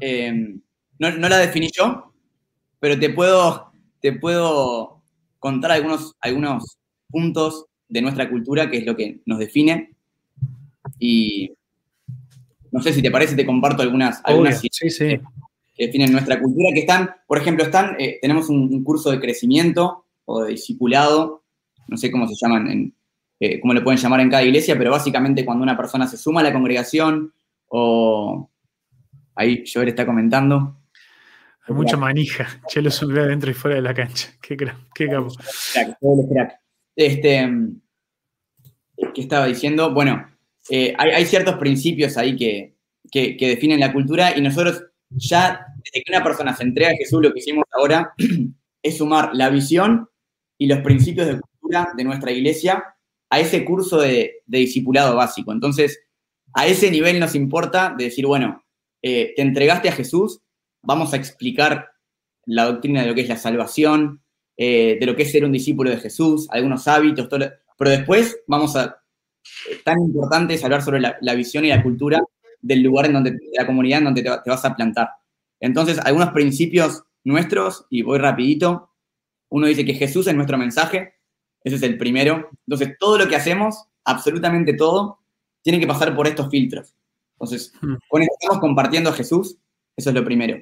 Eh, no, la definí yo, pero te puedo, te puedo contar algunos, algunos puntos de nuestra cultura, que es lo que nos define. Y no sé si te parece, te comparto algunas, algunas que definen nuestra cultura, que están, por ejemplo, están, eh, tenemos un, curso de crecimiento o de discipulado, no sé cómo se llaman, en, eh, cómo le pueden llamar en cada iglesia, pero básicamente cuando una persona se suma a la congregación o ahí Joel está comentando, mucha manija. Chelo subió adentro y fuera de la cancha. Qué, qué capo. Este, ¿Qué estaba diciendo? Bueno, eh, hay, ciertos principios ahí que, definen la cultura y nosotros ya, desde que una persona se entrega a Jesús, lo que hicimos ahora es sumar la visión y los principios de cultura de nuestra iglesia a ese curso de, discipulado básico. Entonces, a ese nivel nos importa de decir, bueno, eh, te entregaste a Jesús, vamos a explicar la doctrina de lo que es la salvación, eh, de lo que es ser un discípulo de Jesús, algunos hábitos, pero después vamos a, eh, tan importante es hablar sobre la, visión y la cultura del lugar en donde, de la comunidad en donde te, vas a plantar. Entonces, algunos principios nuestros, y voy rapidito, uno dice que Jesús es nuestro mensaje, ese es el primero. Entonces, todo lo que hacemos, absolutamente todo, tiene que pasar por estos filtros. Entonces, hmm. estamos compartiendo a Jesús, eso es lo primero.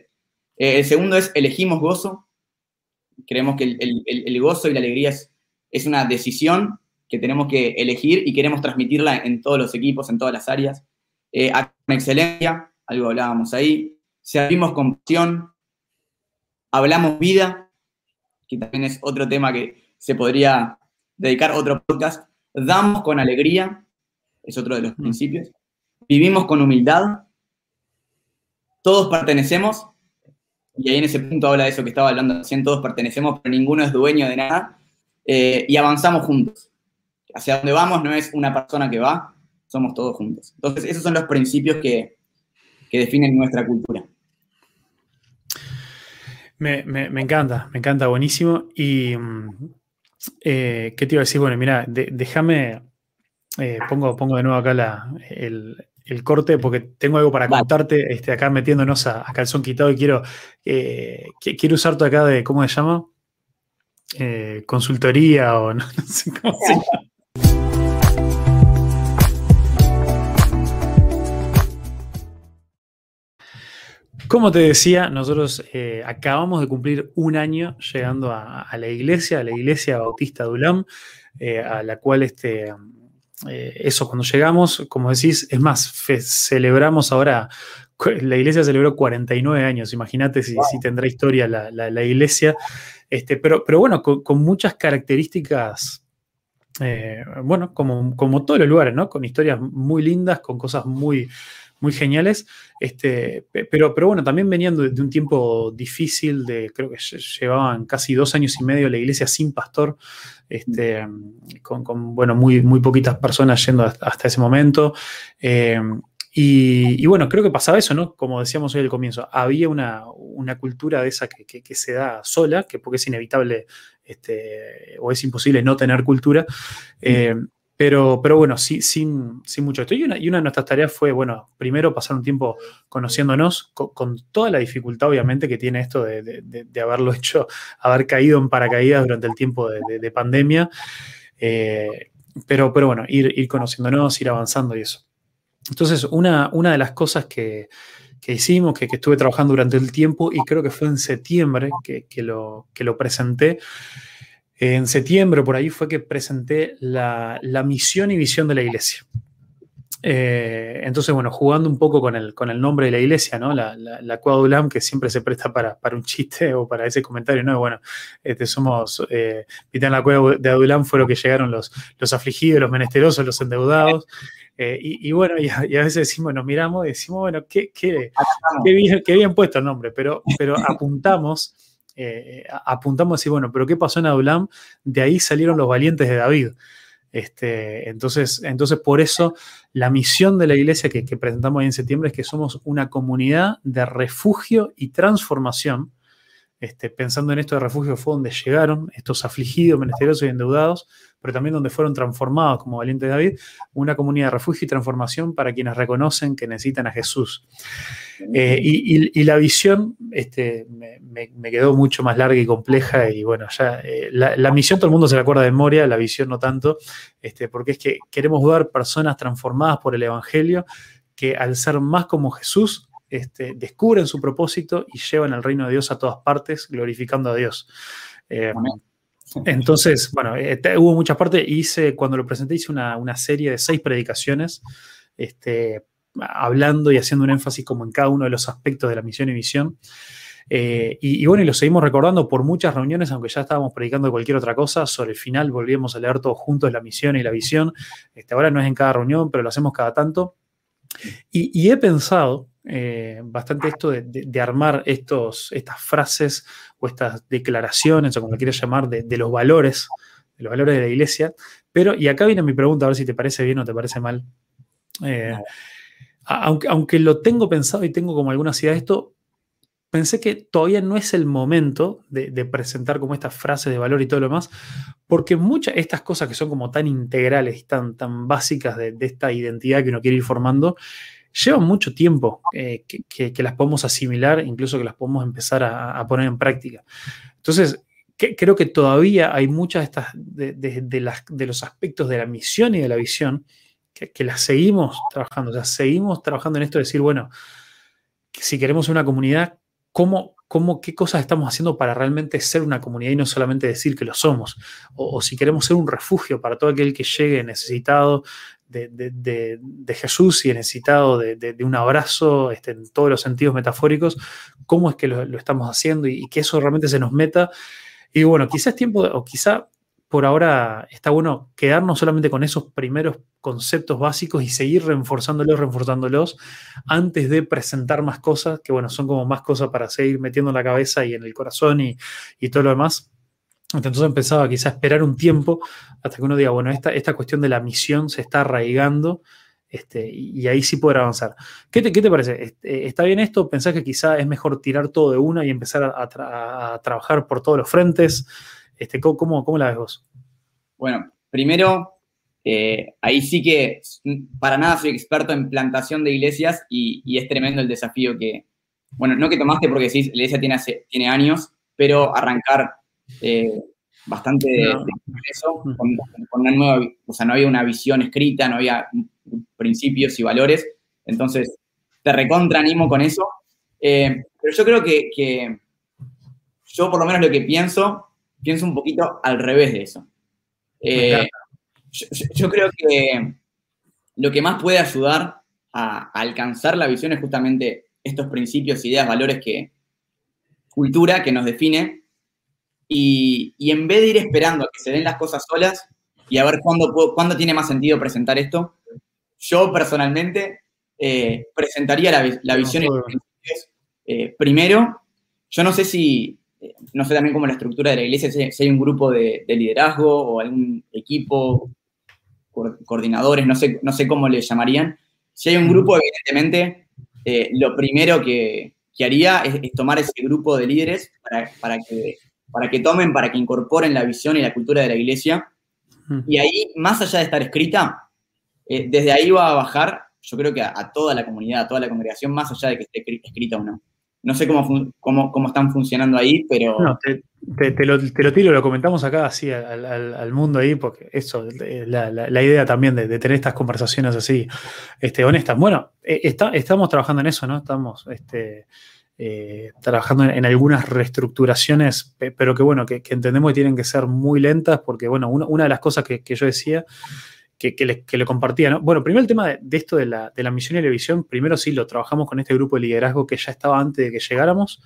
Eh, el segundo es elegimos gozo. Creemos que el, gozo y la alegría es, una decisión que tenemos que elegir y queremos transmitirla en todos los equipos, en todas las áreas. Eh, con excelencia, algo hablábamos ahí. Servimos con pasión. Hablamos vida, que también es otro tema que se podría dedicar otro podcast. Damos con alegría, es otro de los mm. principios. Vivimos con humildad todos pertenecemos, y ahí en ese punto habla de eso que estaba hablando recién, todos pertenecemos, pero ninguno es dueño de nada. eh, y avanzamos juntos. Hacia donde vamos no es una persona que va, somos todos juntos. Entonces, esos son los principios que, definen nuestra cultura. Me, encanta, me encanta, buenísimo. Y, eh, ¿qué te iba a decir? Bueno, mira, déjame, eh, pongo, pongo de nuevo acá el, corte porque tengo algo para contarte, este, acá metiéndonos a, calzón quitado y quiero, eh, quiero usar acá de, ¿cómo se llama? consultoría o no, sé cómo se llama. Como te decía, nosotros eh, acabamos de cumplir un año llegando a, la iglesia, a la iglesia bautista de Ulam, eh, a la cual este, eh, eso cuando llegamos, como decís, es más, celebramos ahora, la iglesia celebró 49 años, imagínate si, tendrá historia la, iglesia, este, pero, pero bueno, con, muchas características bueno, como, como, todos los lugares, ¿no? Con historias muy lindas, con cosas muy, muy geniales. Este, pero, pero bueno, también venían de, un tiempo difícil, de creo que llevaban casi dos años y medio la iglesia sin pastor, este, con, bueno, muy, muy poquitas personas yendo hasta ese momento. Eh, y, bueno, creo que pasaba eso, ¿no? Como decíamos hoy al comienzo, había una, cultura de esa que, se da sola, que porque es inevitable este, o es imposible no tener cultura. Eh, pero, pero bueno, sí, sin, sin mucho esto. Y una, y una, de nuestras tareas fue, bueno, primero pasar un tiempo conociéndonos, con, toda la dificultad, obviamente, que tiene esto de, de, haberlo hecho, haber caído en paracaídas durante el tiempo de, pandemia. Eh, pero, pero bueno, ir, ir conociéndonos, ir avanzando y eso. Entonces, una, una de las cosas que, que hicimos, que, que, estuve trabajando durante el tiempo, y creo que fue en septiembre que, que lo, que lo presenté, en septiembre, por ahí, fue que presenté la, misión y visión de la iglesia. Eh, entonces, bueno, jugando un poco con el, nombre de la iglesia, ¿no? La, la, la que siempre se presta para, un chiste o para ese comentario, ¿no? Bueno, este, somos, eh, en la cueva de Adulam fue lo que llegaron los, los afligidos, los menesterosos, los endeudados. Eh, y, bueno, y a, veces decimos, nos miramos y decimos, bueno, qué, qué, qué, bien, bien puesto el nombre, pero, pero apuntamos eh, apuntamos decir, bueno, pero ¿qué pasó en Adulam? De ahí salieron los valientes de David. Este, entonces, entonces, por eso la misión de la iglesia que, presentamos en septiembre es que somos una comunidad de refugio y transformación. Este, pensando en esto de refugio fue donde llegaron estos afligidos, menesterosos y endeudados, pero también donde fueron transformados como valiente David, una comunidad de refugio y transformación para quienes reconocen que necesitan a Jesús. Eh, y, la visión este, me, quedó mucho más larga y compleja y bueno, ya eh, la, misión todo el mundo se la acuerda de memoria, la visión no tanto, este, porque es que queremos ver personas transformadas por el Evangelio que al ser más como Jesús, este, descubren su propósito y llevan el reino de Dios a todas partes, glorificando a Dios. Eh, entonces, bueno, eh, hubo muchas partes. Hice, cuando lo presenté, hice una, serie de seis predicaciones, este, hablando y haciendo un énfasis como en cada uno de los aspectos de la misión y visión. Eh, y, bueno, y lo seguimos recordando por muchas reuniones, aunque ya estábamos predicando de cualquier otra cosa. Sobre el final volvíamos a leer todos juntos la misión y la visión. Este, ahora no es en cada reunión, pero lo hacemos cada tanto. y he pensado eh, bastante esto de, armar estos, estas frases o estas declaraciones, o como quieras llamar, de, los valores, de los valores de la iglesia. Pero, y acá viene mi pregunta, a ver si te parece bien o te parece mal. Eh, aunque, aunque lo tengo pensado y tengo como alguna idea de esto, pensé que todavía no es el momento de, presentar como estas frases de valor y todo lo demás, porque muchas de estas cosas que son como tan integrales y tan, tan básicas de, de, esta identidad que uno quiere ir formando, llevan mucho tiempo eh, que, las podemos asimilar, incluso que las podemos empezar a, poner en práctica. Entonces, creo que todavía hay muchas de, estas, de, las, los aspectos de la misión y de la visión que, las seguimos trabajando. O sea, seguimos trabajando en esto de decir, bueno, si queremos una comunidad, ¿cómo, cómo, qué cosas estamos haciendo para realmente ser una comunidad y no solamente decir que lo somos? o, si queremos ser un refugio para todo aquel que llegue necesitado, de, Jesús y necesitado de, un abrazo este, en todos los sentidos metafóricos, cómo es que lo, estamos haciendo y, que eso realmente se nos meta. Y bueno, quizás tiempo, o quizá por ahora está bueno quedarnos solamente con esos primeros conceptos básicos y seguir reforzándolos, reforzándolos, antes de presentar más cosas, que bueno, son como más cosas para seguir metiendo en la cabeza y en el corazón y, y todo lo demás. Entonces empezaba quizá a esperar un tiempo hasta que uno diga, bueno, esta, esta cuestión de la misión se está arraigando este, y, ahí sí poder avanzar. ¿Qué te, qué te parece? Este, ¿Está bien esto? ¿Pensás que quizá es mejor tirar todo de una y empezar a, trabajar por todos los frentes? Este, ¿cómo, cómo, la ves vos? Bueno, primero, eh, ahí sí que para nada soy experto en plantación de iglesias y, es tremendo el desafío que, bueno, no que tomaste porque sí, la iglesia tiene, tiene años, pero arrancar eh, bastante de, eso, con, una nueva, o sea, no había una visión escrita, no había principios y valores, entonces te recontra animo con eso, eh, pero yo creo que, yo por lo menos lo que pienso, pienso un poquito al revés de eso. Eh, yo, creo que lo que más puede ayudar a, a alcanzar la visión es justamente estos principios, ideas, valores que, cultura que nos define y, en vez de ir esperando a que se den las cosas solas y a ver cuándo, cuándo tiene más sentido presentar esto, yo personalmente eh, presentaría la, visión los principios eh, primero. Yo no sé si, eh, no sé también cómo la estructura de la iglesia, si, hay un grupo de, liderazgo o algún equipo, coordinadores, no sé, no sé cómo le llamarían. Si hay un grupo, evidentemente, lo primero que, haría es, tomar ese grupo de líderes para, para que para que tomen, para que incorporen la visión y la cultura de la iglesia. Y ahí, más allá de estar escrita, eh, desde ahí va a bajar, yo creo que a, toda la comunidad, a toda la congregación, más allá de que esté escrita o no. No sé cómo, cómo, cómo están funcionando ahí, pero... No, te, te, lo, te, lo, tiro, lo comentamos acá así al, al, mundo ahí, porque eso, la, la, idea también de, de, tener estas conversaciones así, este, honestas. Bueno, eh, está, estamos trabajando en eso, ¿no? Estamos, este, eh, trabajando en, algunas reestructuraciones, pero que bueno, que, entendemos que tienen que ser muy lentas, porque bueno, una, de las cosas que, yo decía, que, le, compartía, ¿no? Bueno, primero el tema de, esto de la, misión y la visión, primero sí lo trabajamos con este grupo de liderazgo que ya estaba antes de que llegáramos.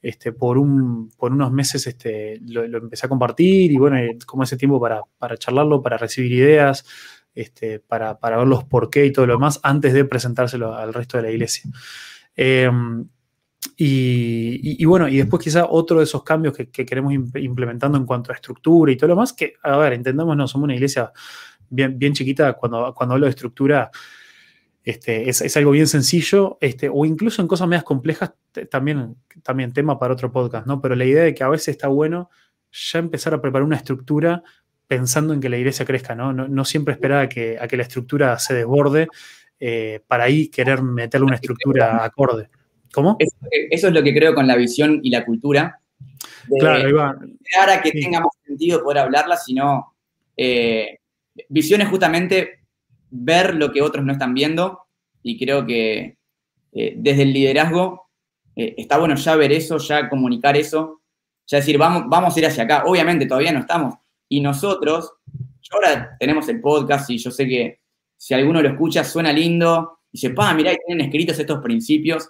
Este, por, un, por unos meses este, lo, empecé a compartir y bueno, como ese tiempo para, charlarlo, para recibir ideas, este, para, ver los por qué y todo lo demás antes de presentárselo al resto de la iglesia. Eh, y, bueno, y después quizá otro de esos cambios que, queremos implementando en cuanto a estructura y todo lo más, que, a ver, entendamos, no, somos una iglesia bien, bien chiquita, cuando, cuando hablo de estructura, este, es, algo bien sencillo, este, o incluso en cosas más complejas, también, también tema para otro podcast, ¿no? Pero la idea de que a veces está bueno ya empezar a preparar una estructura pensando en que la iglesia crezca, ¿no? No, siempre esperar a que, a que la estructura se desborde eh, para ahí querer meterle una estructura acorde. ¿Cómo? Eso, es lo que creo con la visión y la cultura. claro, ahí va. a que tenga más sentido poder hablarla, sino eh, visión es justamente ver lo que otros no están viendo y creo que eh, desde el liderazgo eh, está bueno ya ver eso, ya comunicar eso, ya decir, vamos, vamos a ir hacia acá. Obviamente todavía no estamos. Y nosotros, ahora tenemos el podcast y yo sé que si alguno lo escucha suena lindo, y dice, pa, mirá, tienen escritos estos principios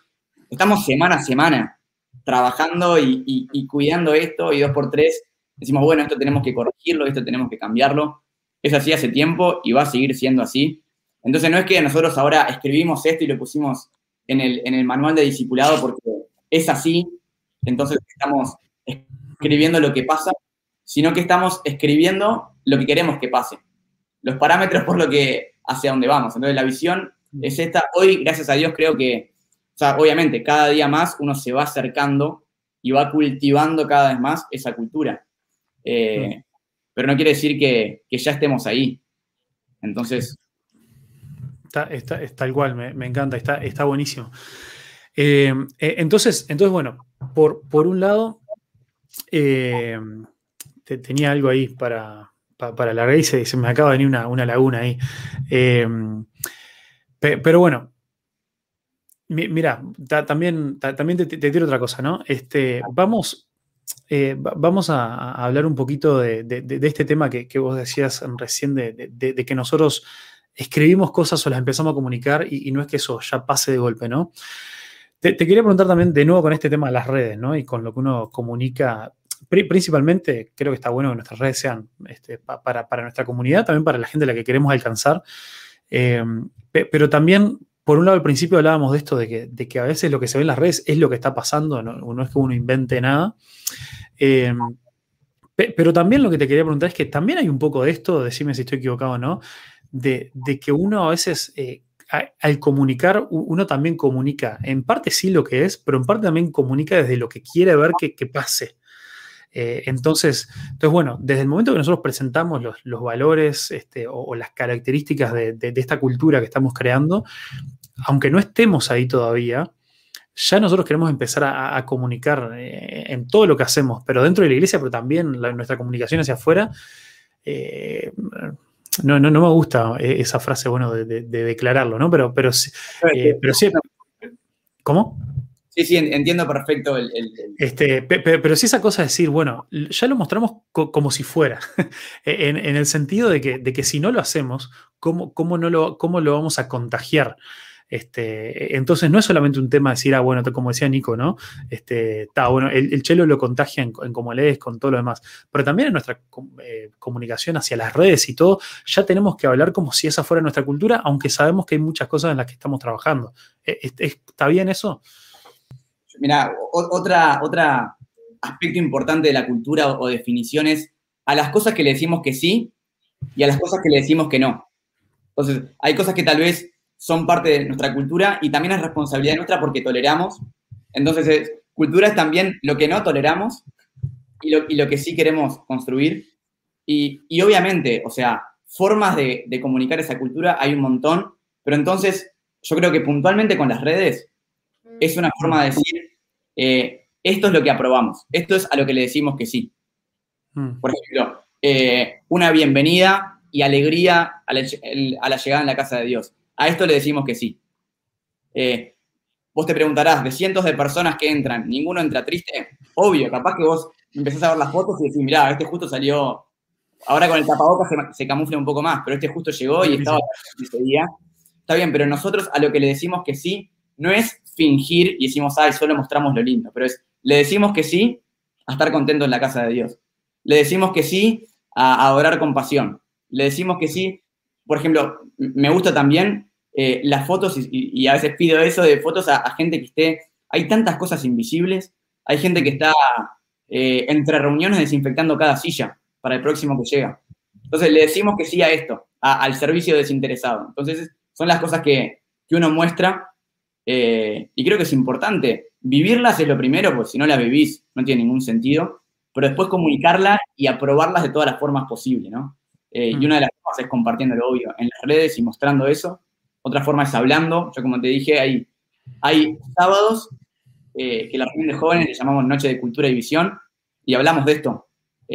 estamos semana a semana trabajando y, cuidando esto y dos por tres decimos, bueno, esto tenemos que corregirlo, esto tenemos que cambiarlo. Es así hace tiempo y va a seguir siendo así. Entonces no es que nosotros ahora escribimos esto y lo pusimos en el, en el manual de discipulado porque es así, entonces estamos escribiendo lo que pasa, sino que estamos escribiendo lo que queremos que pase. Los parámetros por lo que hacia dónde vamos. Entonces la visión es esta. Hoy, gracias a Dios, creo que o sea, obviamente, cada día más uno se va acercando y va cultivando cada vez más esa cultura. Eh. Pero no quiere decir que, ya estemos ahí. Entonces. Está, está, está igual, me, encanta, está, está buenísimo. Eh, eh, entonces, entonces, bueno, por, por un lado, tenía algo ahí para, para, la raíz y se me acaba de venir una, una laguna ahí. pero bueno, Mira, también, también te, te, tiro otra cosa, ¿no? Este, vamos, eh, vamos a, hablar un poquito de, este tema que, vos decías recién, de, que nosotros escribimos cosas o las empezamos a comunicar y, no es que eso ya pase de golpe, ¿no? Te, quería preguntar también de nuevo con este tema de las redes, ¿no? Y con lo que uno comunica. Principalmente, creo que está bueno que nuestras redes sean este, para, nuestra comunidad, también para la gente a la que queremos alcanzar. Eh, pero también por un lado, al principio hablábamos de esto, de que, a veces lo que se ve en las redes es lo que está pasando, no, es que uno invente nada. Em, Pero también lo que te quería preguntar es que también hay un poco de esto, decime si estoy equivocado o no, de, que uno a veces, eh, al comunicar, uno también comunica, en parte sí lo que es, pero en parte también comunica desde lo que quiere ver que, pase. Eh, entonces, entonces, bueno, desde el momento que nosotros presentamos los, valores este, o, las características de, esta cultura que estamos creando, aunque no estemos ahí todavía, ya nosotros queremos empezar a, comunicar eh, en todo lo que hacemos, pero dentro de la iglesia, pero también nuestra comunicación hacia afuera. Eh, no, no, no me gusta esa frase, bueno, de, declararlo, ¿no? Pero, pero, pero sí. ¿Cómo? Sí, sí, entiendo perfecto el. Este, pero sí esa cosa de decir, bueno, ya lo mostramos como si fuera, en, el sentido de que, de que si no lo hacemos, ¿cómo, cómo, no lo, ¿cómo lo vamos a contagiar? Este, entonces no es solamente un tema de decir, ah, bueno, como decía Nico, ¿no? Este, está bueno, el, chelo lo contagia en, como lees, con todo lo demás, pero también en nuestra eh, comunicación hacia las redes y todo, ya tenemos que hablar como si esa fuera nuestra cultura, aunque sabemos que hay muchas cosas en las que estamos trabajando. E, ¿Está bien eso? Mira, otra, otra aspecto importante de la cultura o, definiciones a las cosas que le decimos que sí y a las cosas que le decimos que no. Entonces, hay cosas que tal vez son parte de nuestra cultura y también es responsabilidad nuestra porque toleramos. Entonces, cultura es también lo que no toleramos y lo, que sí queremos construir. Y, obviamente, o sea, formas de, comunicar esa cultura hay un montón, pero entonces yo creo que puntualmente con las redes es una forma de decir, eh, esto es lo que aprobamos, esto es a lo que le decimos que sí. Mm. Por ejemplo, eh, una bienvenida y alegría a la llegada en la casa de Dios. A esto le decimos que sí. Eh, vos te preguntarás, de cientos de personas que entran, ¿ninguno entra triste? Obvio, capaz que vos empezás a ver las fotos y decís, mirá, este justo salió, ahora con el tapabocas se, se camufla un poco más, pero este justo llegó y estaba ese día. Está bien, pero nosotros a lo que le decimos que sí, no es fingir y decimos, ay, solo mostramos lo lindo, pero es, le decimos que sí a estar contento en la casa de Dios. Le decimos que sí a adorar con pasión. Le decimos que sí por ejemplo, me gusta también eh, las fotos y, a veces pido eso de fotos a, gente que esté, hay tantas cosas invisibles, hay gente que está eh, entre reuniones desinfectando cada silla para el próximo que llega. Entonces le decimos que sí a esto, al servicio desinteresado. Entonces son las cosas que, uno muestra eh, y creo que es importante. Vivirlas es lo primero, porque si no las vivís no tiene ningún sentido, pero después comunicarlas y aprobarlas de todas las formas posibles, ¿no? Eh, y mm. una de las formas es compartiendo lo obvio en las redes y mostrando eso. Otra forma es hablando. Yo, como te dije, hay, hay sábados eh, que la reunión de jóvenes le llamamos Noche de Cultura y Visión y hablamos de esto.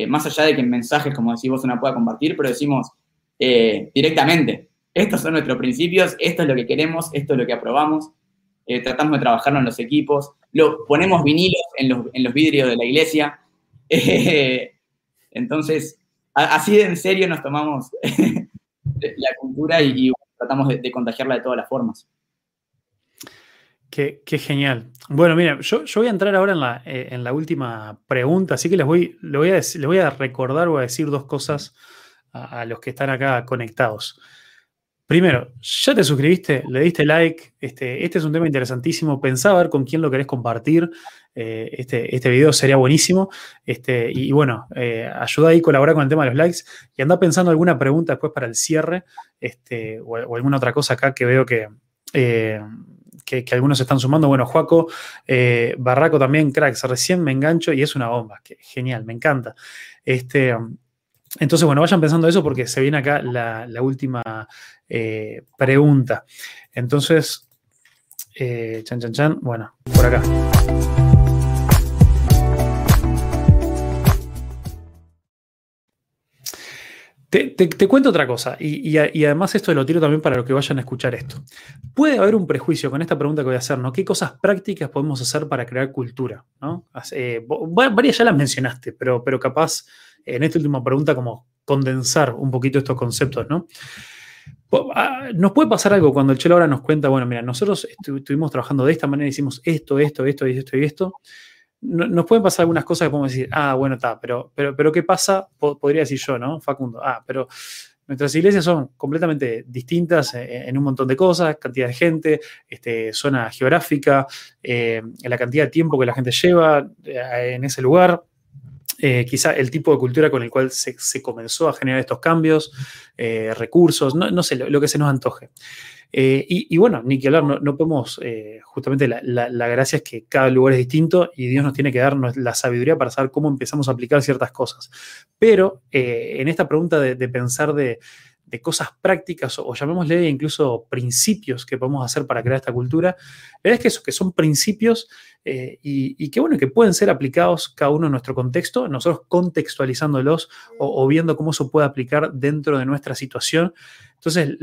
Más allá de que en mensajes, como decís vos, una pueda compartir, pero decimos directamente, estos son nuestros principios, esto es lo que queremos, esto es lo que aprobamos. Tratamos de trabajarlo en los equipos, lo, ponemos vinilos en los, en los vidrios de la iglesia. entonces, así de en serio nos tomamos la cultura y, tratamos de, contagiarla de todas las formas. Qué, genial. Bueno, mira, yo, voy a entrar ahora en la, eh, en la última pregunta, así que les voy, voy, a, les voy a recordar, voy a decir dos cosas a los que están acá conectados. Primero, ya te suscribiste, le diste like. Este, este es un tema interesantísimo. Pensá a ver con quién lo querés compartir. Eh, este, este video sería buenísimo. Este, y, bueno, eh, ayuda ahí, colabora con el tema de los likes. Y anda pensando alguna pregunta después para el cierre este, o, alguna otra cosa acá que veo que, eh, que, algunos están sumando. Bueno, Juaco, Barraco también, cracks. Recién me engancho y es una bomba. Que, genial, me encanta. Este, entonces, bueno, vayan pensando eso porque se viene acá la, última eh, pregunta. Entonces, eh, chan, chan, chan, bueno, por acá. Te, cuento otra cosa, y, además esto lo tiro también para los que vayan a escuchar esto. Puede haber un prejuicio con esta pregunta que voy a hacer, ¿no? ¿Qué cosas prácticas podemos hacer para crear cultura? ¿no? Eh, varias ya las mencionaste, pero, pero capaz en esta última pregunta como condensar un poquito estos conceptos, ¿no? Ah, nos puede pasar algo cuando el Chelo ahora nos cuenta, bueno, mira, nosotros estuvimos trabajando de esta manera, hicimos esto, esto, esto, esto y esto. nos pueden pasar algunas cosas que podemos decir, ah, bueno, está, pero, pero, ¿qué pasa? podría decir yo, ¿no? Facundo, ah, pero nuestras iglesias son completamente distintas en, un montón de cosas, cantidad de gente, este, zona geográfica, eh, la cantidad de tiempo que la gente lleva eh, en ese lugar. Eh, quizá el tipo de cultura con el cual se, comenzó a generar estos cambios, eh, recursos, no, sé, lo, que se nos antoje. Eh, y, bueno, ni que hablar, no, podemos, justamente la, gracia es que cada lugar es distinto y Dios nos tiene que dar la sabiduría para saber cómo empezamos a aplicar ciertas cosas. Pero en esta pregunta de pensar de, de cosas prácticas o, llamémosle incluso principios que podemos hacer para crear esta cultura, es que, eso, que son principios eh, y, que bueno, que pueden ser aplicados cada uno en nuestro contexto, nosotros contextualizándolos o, viendo cómo se puede aplicar dentro de nuestra situación. Entonces,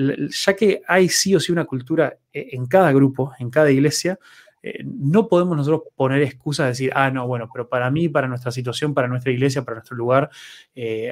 ya que hay sí o sí una cultura eh, en cada grupo, en cada iglesia, eh, no podemos nosotros poner excusas de decir, ah, no, bueno, pero para mí, para nuestra situación, para nuestra iglesia, para nuestro lugar,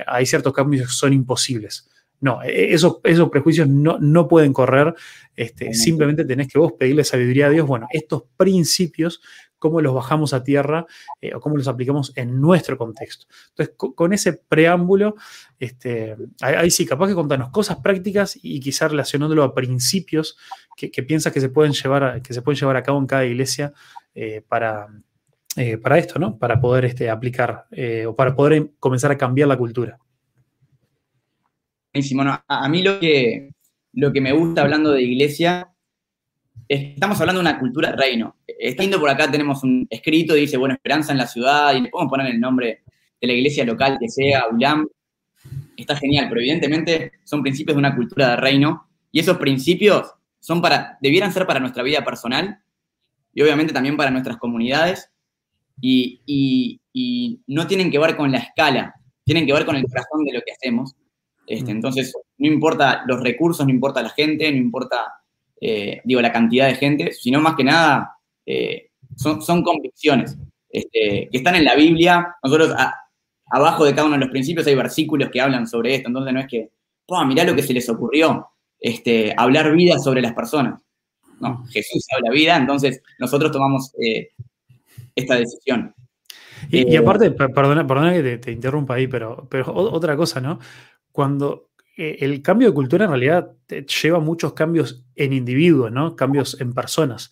hay ciertos cambios que son imposibles. No, e, esos, esos prejuicios no, no pueden correr. Este, simplemente tenés que vos pedirle sabiduría a Dios. Bueno, estos principios, cómo los bajamos a tierra eh, o cómo los aplicamos en nuestro contexto. Entonces, con, ese preámbulo, este, ahí, sí, capaz que contanos cosas prácticas y quizás relacionándolo a principios que, piensas que se, pueden llevar a, que se pueden llevar a cabo en cada iglesia eh, para, eh, para esto, ¿no? Para poder este, aplicar o para poder comenzar a cambiar la cultura. Buenísimo. a, mí lo que, lo que me gusta hablando de iglesia es que estamos hablando de una cultura reino. Está por acá, tenemos un escrito, dice, bueno, esperanza en la ciudad, y le podemos poner el nombre de la iglesia local que sea, ULAM. Está genial, pero evidentemente son principios de una cultura de reino, y esos principios son para, debieran ser para nuestra vida personal, y obviamente también para nuestras comunidades, y no tienen que ver con la escala, tienen que ver con el corazón de lo que hacemos. Este, mm. entonces, no importa los recursos, no importa la gente, no importa, eh, digo, la cantidad de gente, sino más que nada eh, son, convicciones este, que están en la Biblia. Nosotros, abajo de cada uno de los principios hay versículos que hablan sobre esto, entonces no es que, mirá lo que se les ocurrió, este, hablar vida sobre las personas. No. Jesús habla vida, entonces nosotros tomamos eh, esta decisión. Y, aparte, perdona, perdona que te, interrumpa ahí, pero, pero otra cosa, ¿no? Cuando eh, el cambio de cultura en realidad lleva muchos cambios en individuos, ¿no? Cambios en personas.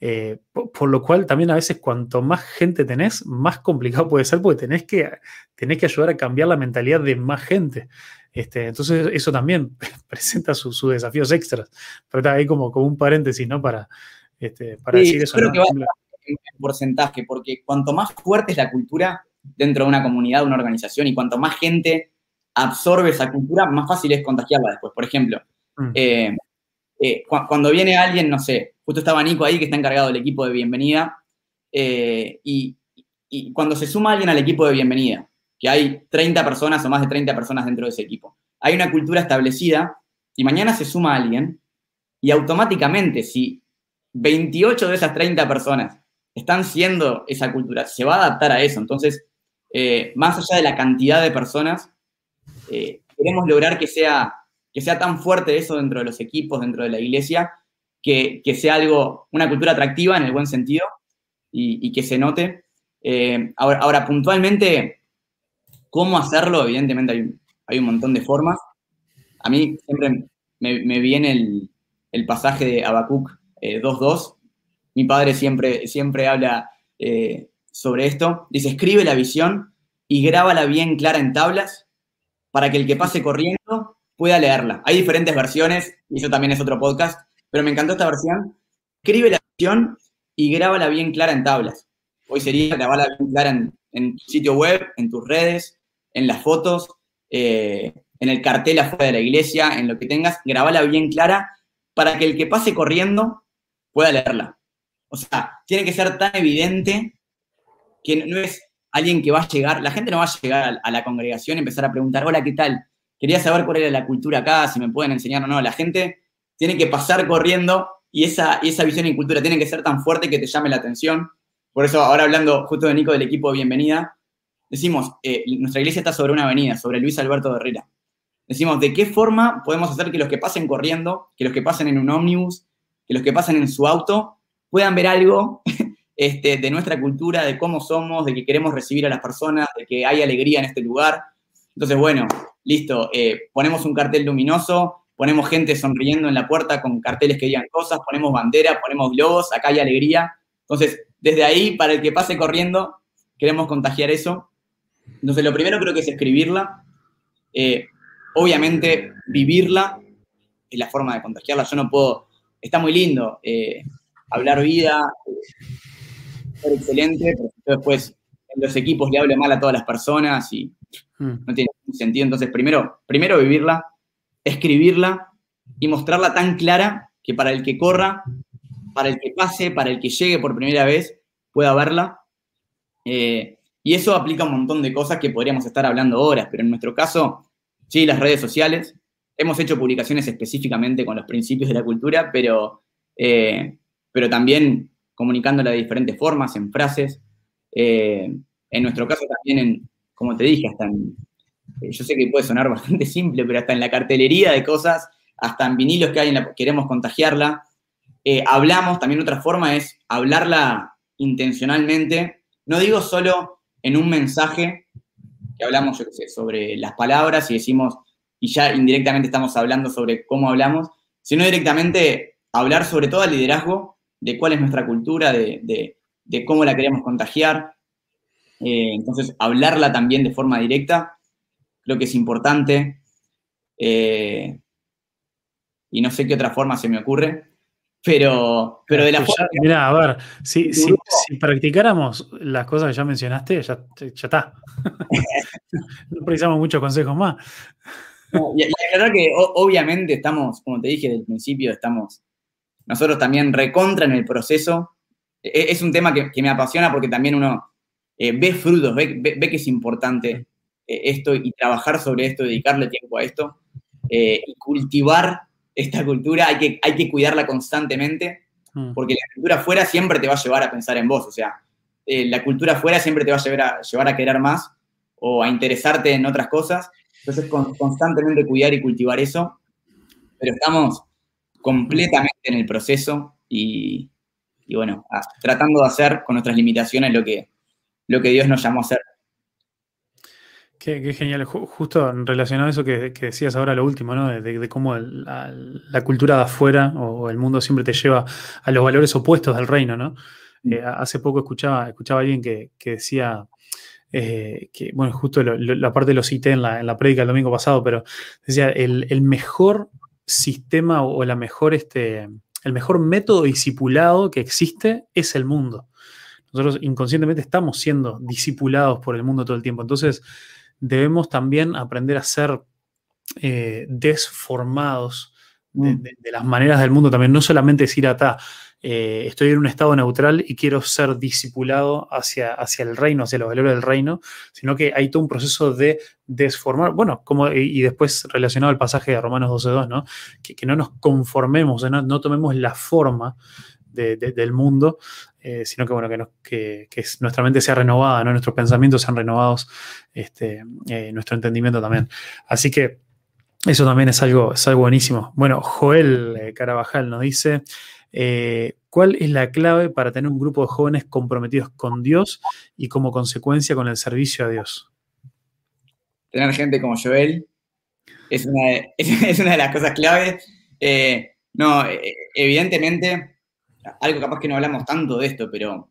Eh, por, lo cual también a veces cuanto más gente tenés, más complicado puede ser porque tenés que, tenés que ayudar a cambiar la mentalidad de más gente. Este, entonces eso también presenta sus desafíos extras. Pero está ahí como, como un paréntesis, ¿no? Para, este, para decir eso. Creo que va en porcentaje, porque cuanto más fuerte es la cultura dentro de una comunidad, una organización, y cuanto más gente absorbe esa cultura, más fácil es contagiarla después. Por ejemplo, mm. eh, eh, cuando viene alguien, no sé, justo estaba Nico ahí que está encargado del equipo de bienvenida, eh, y, cuando se suma alguien al equipo de bienvenida, que hay 30 personas o más de 30 personas dentro de ese equipo, hay una cultura establecida y mañana se suma alguien y automáticamente si 28 de esas 30 personas están siendo esa cultura, se va a adaptar a eso. Entonces, más allá de la cantidad de personas, eh, queremos lograr que sea, que sea tan fuerte eso dentro de los equipos, dentro de la iglesia, que, sea algo, una cultura atractiva en el buen sentido y, que se note. Eh, ahora, puntualmente, ¿cómo hacerlo? Evidentemente hay, un montón de formas. A mí siempre me, viene el, pasaje de Habacuc 2.2. Eh, Mi padre siempre, siempre habla sobre esto. Dice, escribe la visión y grábala bien clara en tablas para que el que pase corriendo pueda leerla. Hay diferentes versiones, y eso también es otro podcast, pero me encantó esta versión. Escribe la versión y grábala bien clara en tablas. Hoy sería grabarla bien clara en, tu sitio web, en tus redes, en las fotos, eh, en el cartel afuera de la iglesia, en lo que tengas, grabala bien clara para que el que pase corriendo pueda leerla. O sea, tiene que ser tan evidente que no es alguien que va a llegar, la gente no va a llegar a, la congregación y empezar a preguntar, hola, ¿qué tal? Quería saber cuál era la cultura acá, si me pueden enseñar o no. La gente tiene que pasar corriendo y esa, esa visión y cultura tiene que ser tan fuerte que te llame la atención. Por eso, ahora hablando justo de Nico del equipo de Bienvenida, decimos, eh, nuestra iglesia está sobre una avenida, sobre Luis Alberto Herrera. Decimos, ¿de qué forma podemos hacer que los que pasen corriendo, que los que pasen en un ómnibus, que los que pasen en su auto, puedan ver algo este, de nuestra cultura, de cómo somos, de que queremos recibir a las personas, de que hay alegría en este lugar. Entonces, bueno, listo, eh, ponemos un cartel luminoso, ponemos gente sonriendo en la puerta con carteles que digan cosas, ponemos bandera, ponemos globos, acá hay alegría. Entonces, desde ahí, para el que pase corriendo, queremos contagiar eso. Entonces, lo primero creo que es escribirla. Eh, obviamente, vivirla es la forma de contagiarla. Yo no puedo, está muy lindo eh, hablar vida, ser excelente, pero después en los equipos le hablo mal a todas las personas y mm. no tiene sentido. Entonces, primero, primero vivirla, escribirla y mostrarla tan clara que para el que corra, para el que pase, para el que llegue por primera vez, pueda verla. Eh, y eso aplica un montón de cosas que podríamos estar hablando horas, pero en nuestro caso, sí, las redes sociales. Hemos hecho publicaciones específicamente con los principios de la cultura, pero, eh, pero también comunicándola de diferentes formas, en frases. Eh, en nuestro caso también, en, como te dije, hasta en, eh, yo sé que puede sonar bastante simple, pero hasta en la cartelería de cosas, hasta en vinilos que hay, queremos contagiarla. hablamos, también otra forma es hablarla intencionalmente. No digo solo en un mensaje que hablamos, yo sé, sobre las palabras y decimos, y ya indirectamente estamos hablando sobre cómo hablamos, sino directamente hablar sobre todo el liderazgo, de cuál es nuestra cultura, de, cómo la queremos contagiar. Eh, entonces, hablarla también de forma directa, creo que es importante. Eh, y no sé qué otra forma se me ocurre. Pero, pero de la forma. Mira, a ver, si, practicáramos las cosas que ya mencionaste, ya, está. no precisamos muchos consejos más. y, aclarar que obviamente estamos, como te dije desde el principio, estamos nosotros también recontra en el proceso. E, e, es un tema que, me apasiona porque también uno eh, ve frutos, ve, que es importante eh, esto y trabajar sobre esto, dedicarle tiempo a esto eh, y cultivar esta cultura hay que, hay que cuidarla constantemente, mm. porque la cultura afuera siempre te va a llevar a pensar en vos, o sea, la cultura afuera siempre te va a llevar, a llevar a querer más o a interesarte en otras cosas, entonces constantemente cuidar y cultivar eso, pero estamos completamente en el proceso y, bueno, tratando de hacer con nuestras limitaciones lo que, lo que Dios nos llamó a hacer. Qué, genial. Justo relacionado a eso que, decías ahora, lo último, ¿no? De, cómo la, cultura de afuera o el mundo siempre te lleva a los valores opuestos del reino, ¿no? Mm. Eh, hace poco escuchaba, escuchaba a alguien que, decía eh, que, bueno, justo la parte de lo cité en la, en la prédica el domingo pasado, pero decía, el, mejor sistema o la mejor, este, el mejor método discipulado que existe es el mundo. Nosotros inconscientemente estamos siendo discipulados por el mundo todo el tiempo. Entonces, debemos también aprender a ser eh, desformados mm. de, las maneras del mundo también. No solamente decir, ata, eh, estoy en un estado neutral y quiero ser discipulado hacia, hacia el reino, hacia los valores del reino, sino que hay todo un proceso de desformar, bueno, como, y, después relacionado al pasaje de Romanos 12.2, ¿no? Que, no nos conformemos, no, no tomemos la forma del mundo, eh, sino que, bueno, que, que, nuestra mente sea renovada, ¿no? nuestros pensamientos sean renovados, este, eh, nuestro entendimiento también. Así que eso también es algo, es algo buenísimo. Bueno, Joel eh, Carabajal nos dice, ¿cuál es la clave para tener un grupo de jóvenes comprometidos con Dios y como consecuencia con el servicio a Dios? Tener gente como Joel es una de, es una de las cosas claves. no, evidentemente algo capaz que no hablamos tanto de esto, pero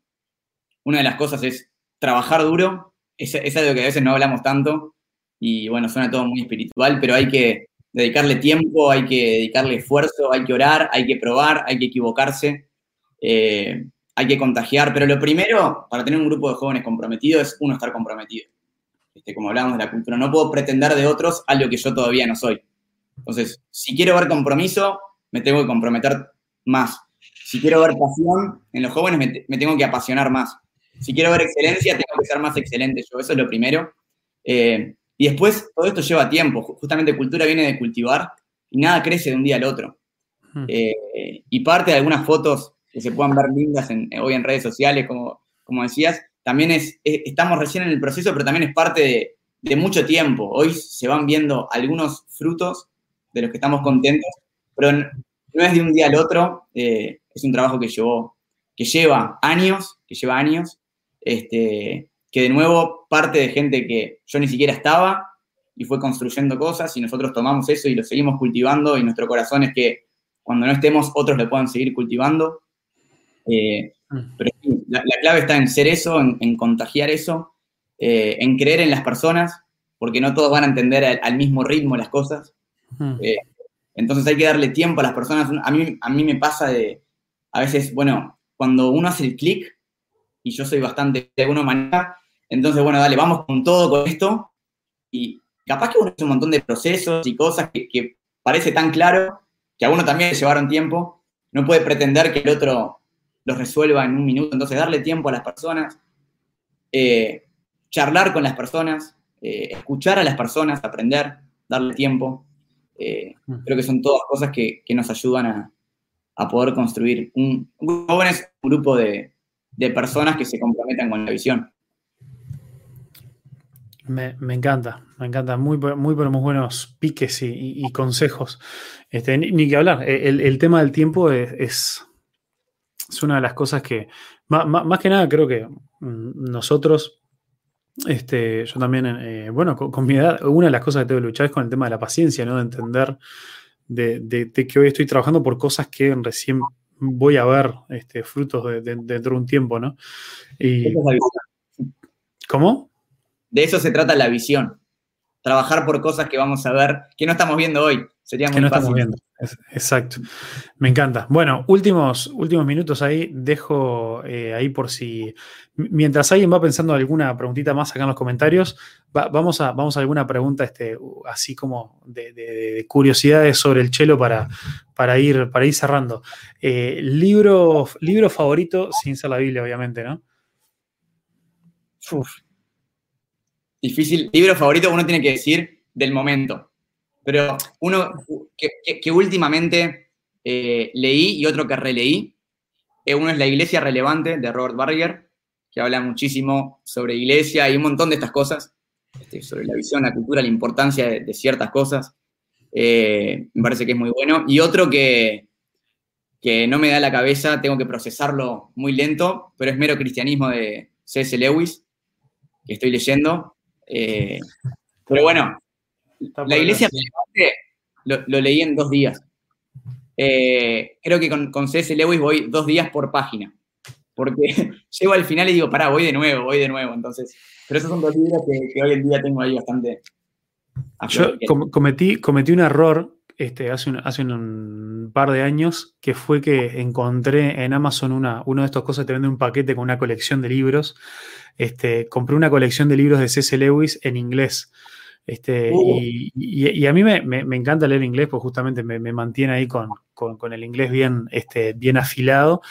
una de las cosas es trabajar duro, es, algo que a veces no hablamos tanto, y bueno, suena todo muy espiritual, pero hay que dedicarle tiempo, hay que dedicarle esfuerzo, hay que orar, hay que probar, hay que equivocarse, eh, hay que contagiar, pero lo primero para tener un grupo de jóvenes comprometidos es uno estar comprometido. Este, como hablamos de la cultura, no puedo pretender de otros algo que yo todavía no soy. Entonces, si quiero ver compromiso, me tengo que comprometer más si quiero ver pasión en los jóvenes, me, tengo que apasionar más. Si quiero ver excelencia, tengo que ser más excelente yo. Eso es lo primero. Eh, y después, todo esto lleva tiempo. Justamente cultura viene de cultivar y nada crece de un día al otro. Hmm. Eh, y parte de algunas fotos que se puedan ver lindas hoy en redes sociales, como, como decías, también es, estamos recién en el proceso, pero también es parte de, mucho tiempo. Hoy se van viendo algunos frutos de los que estamos contentos, pero no es de un día al otro. Eh, es un trabajo que, llevó, que lleva años, que lleva años, este, que de nuevo parte de gente que yo ni siquiera estaba y fue construyendo cosas y nosotros tomamos eso y lo seguimos cultivando y nuestro corazón es que cuando no estemos otros lo puedan seguir cultivando. Eh, mm. pero la, clave está en ser eso, en, contagiar eso eh, en creer en las personas, porque no todos van a entender al, mismo ritmo las cosas. Eh, entonces hay que darle tiempo a las personas. A mí, a mí me pasa de, a veces, bueno, cuando uno hace el clic, y yo soy bastante de alguna manera, entonces, bueno, dale, vamos con todo con esto, y capaz que uno hace un montón de procesos y cosas que, que parece tan claro, que a uno también le llevaron tiempo, no puede pretender que el otro los resuelva en un minuto, entonces darle tiempo a las personas, eh, charlar con las personas, eh, escuchar a las personas, aprender, darle tiempo. Eh, mm. creo que son todas cosas que, nos ayudan a, poder construir un, jóvenes, un grupo de, personas que se comprometan con la visión. Me, encanta, me encanta. Muy, muy, muy buenos piques y, consejos. Este, ni, que hablar. El, tema del tiempo es, es, una de las cosas que, más que nada, creo que nosotros este, yo también, eh, bueno, con, mi edad, una de las cosas que tengo que luchar es con el tema de la paciencia, ¿no? De entender de, que hoy estoy trabajando por cosas que recién voy a ver este, frutos de, dentro de un tiempo, ¿no? Y, ¿Cómo? De eso se trata la visión. Trabajar por cosas que vamos a ver, que no estamos viendo hoy. Sería muy fácil. Exacto. Me encanta. Bueno, últimos, últimos minutos ahí. Dejo eh, ahí por si. Mientras alguien va pensando alguna preguntita más acá en los comentarios, vamos, a, vamos a alguna pregunta este, así como de, curiosidades sobre el chelo para, para, ir, para ir cerrando. Eh, libro, libro favorito, sin ser la Biblia, obviamente, ¿no? Difícil. Libro favorito, uno tiene que decir del momento. Pero uno que, últimamente eh, leí y otro que releí, eh, uno es La Iglesia Relevante de Robert Barger, que habla muchísimo sobre iglesia y un montón de estas cosas, este, sobre la visión, la cultura, la importancia de, ciertas cosas. Eh, me parece que es muy bueno. Y otro que, que no me da la cabeza, tengo que procesarlo muy lento, pero es Mero Cristianismo de C.S. Lewis, que estoy leyendo. pero bueno, la iglesia lo, lo, leí en dos días. Eh, creo que con, con C.S. Lewis voy dos días por página. Porque llego al final y digo, pará, voy de nuevo, voy de nuevo. Entonces, pero esos son dos libros que, hoy en día tengo ahí bastante. Yo cometí, cometí un error este, hace, un, hace un par de años, que fue que encontré en Amazon una, uno de estos cosas que te vende un paquete con una colección de libros. Este, compré una colección de libros de C.S. Lewis en inglés. Este, uh. y, a mí me, encanta leer inglés, pues justamente me, mantiene ahí con, el inglés bien, este, bien afilado.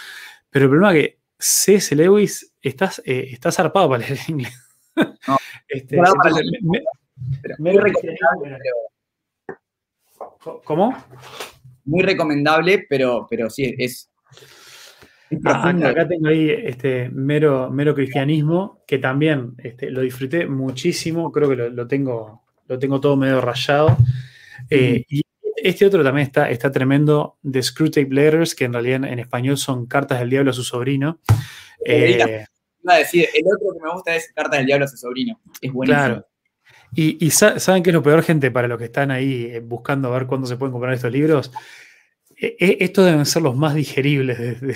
Pero el problema es que C.S. Lewis estás, eh, está zarpado para leer inglés. Este, muy recomendable, ¿Cómo? Muy recomendable, pero, pero sí, es, Ah, acá, tengo ahí este mero, mero cristianismo, que también este, lo disfruté muchísimo, creo que lo, tengo, lo tengo todo medio rayado. Eh, y este otro también está, está tremendo, The Screwtape Letters, que en realidad en, español son Cartas del Diablo a su sobrino. Eh, iba a decir, el otro que me gusta es Cartas del Diablo a su sobrino. Es buenísimo. Claro. Y, ¿saben qué es lo peor, gente? Para los que están ahí eh, buscando a ver cuándo se pueden comprar estos libros. Estos deben ser los más digeribles de, de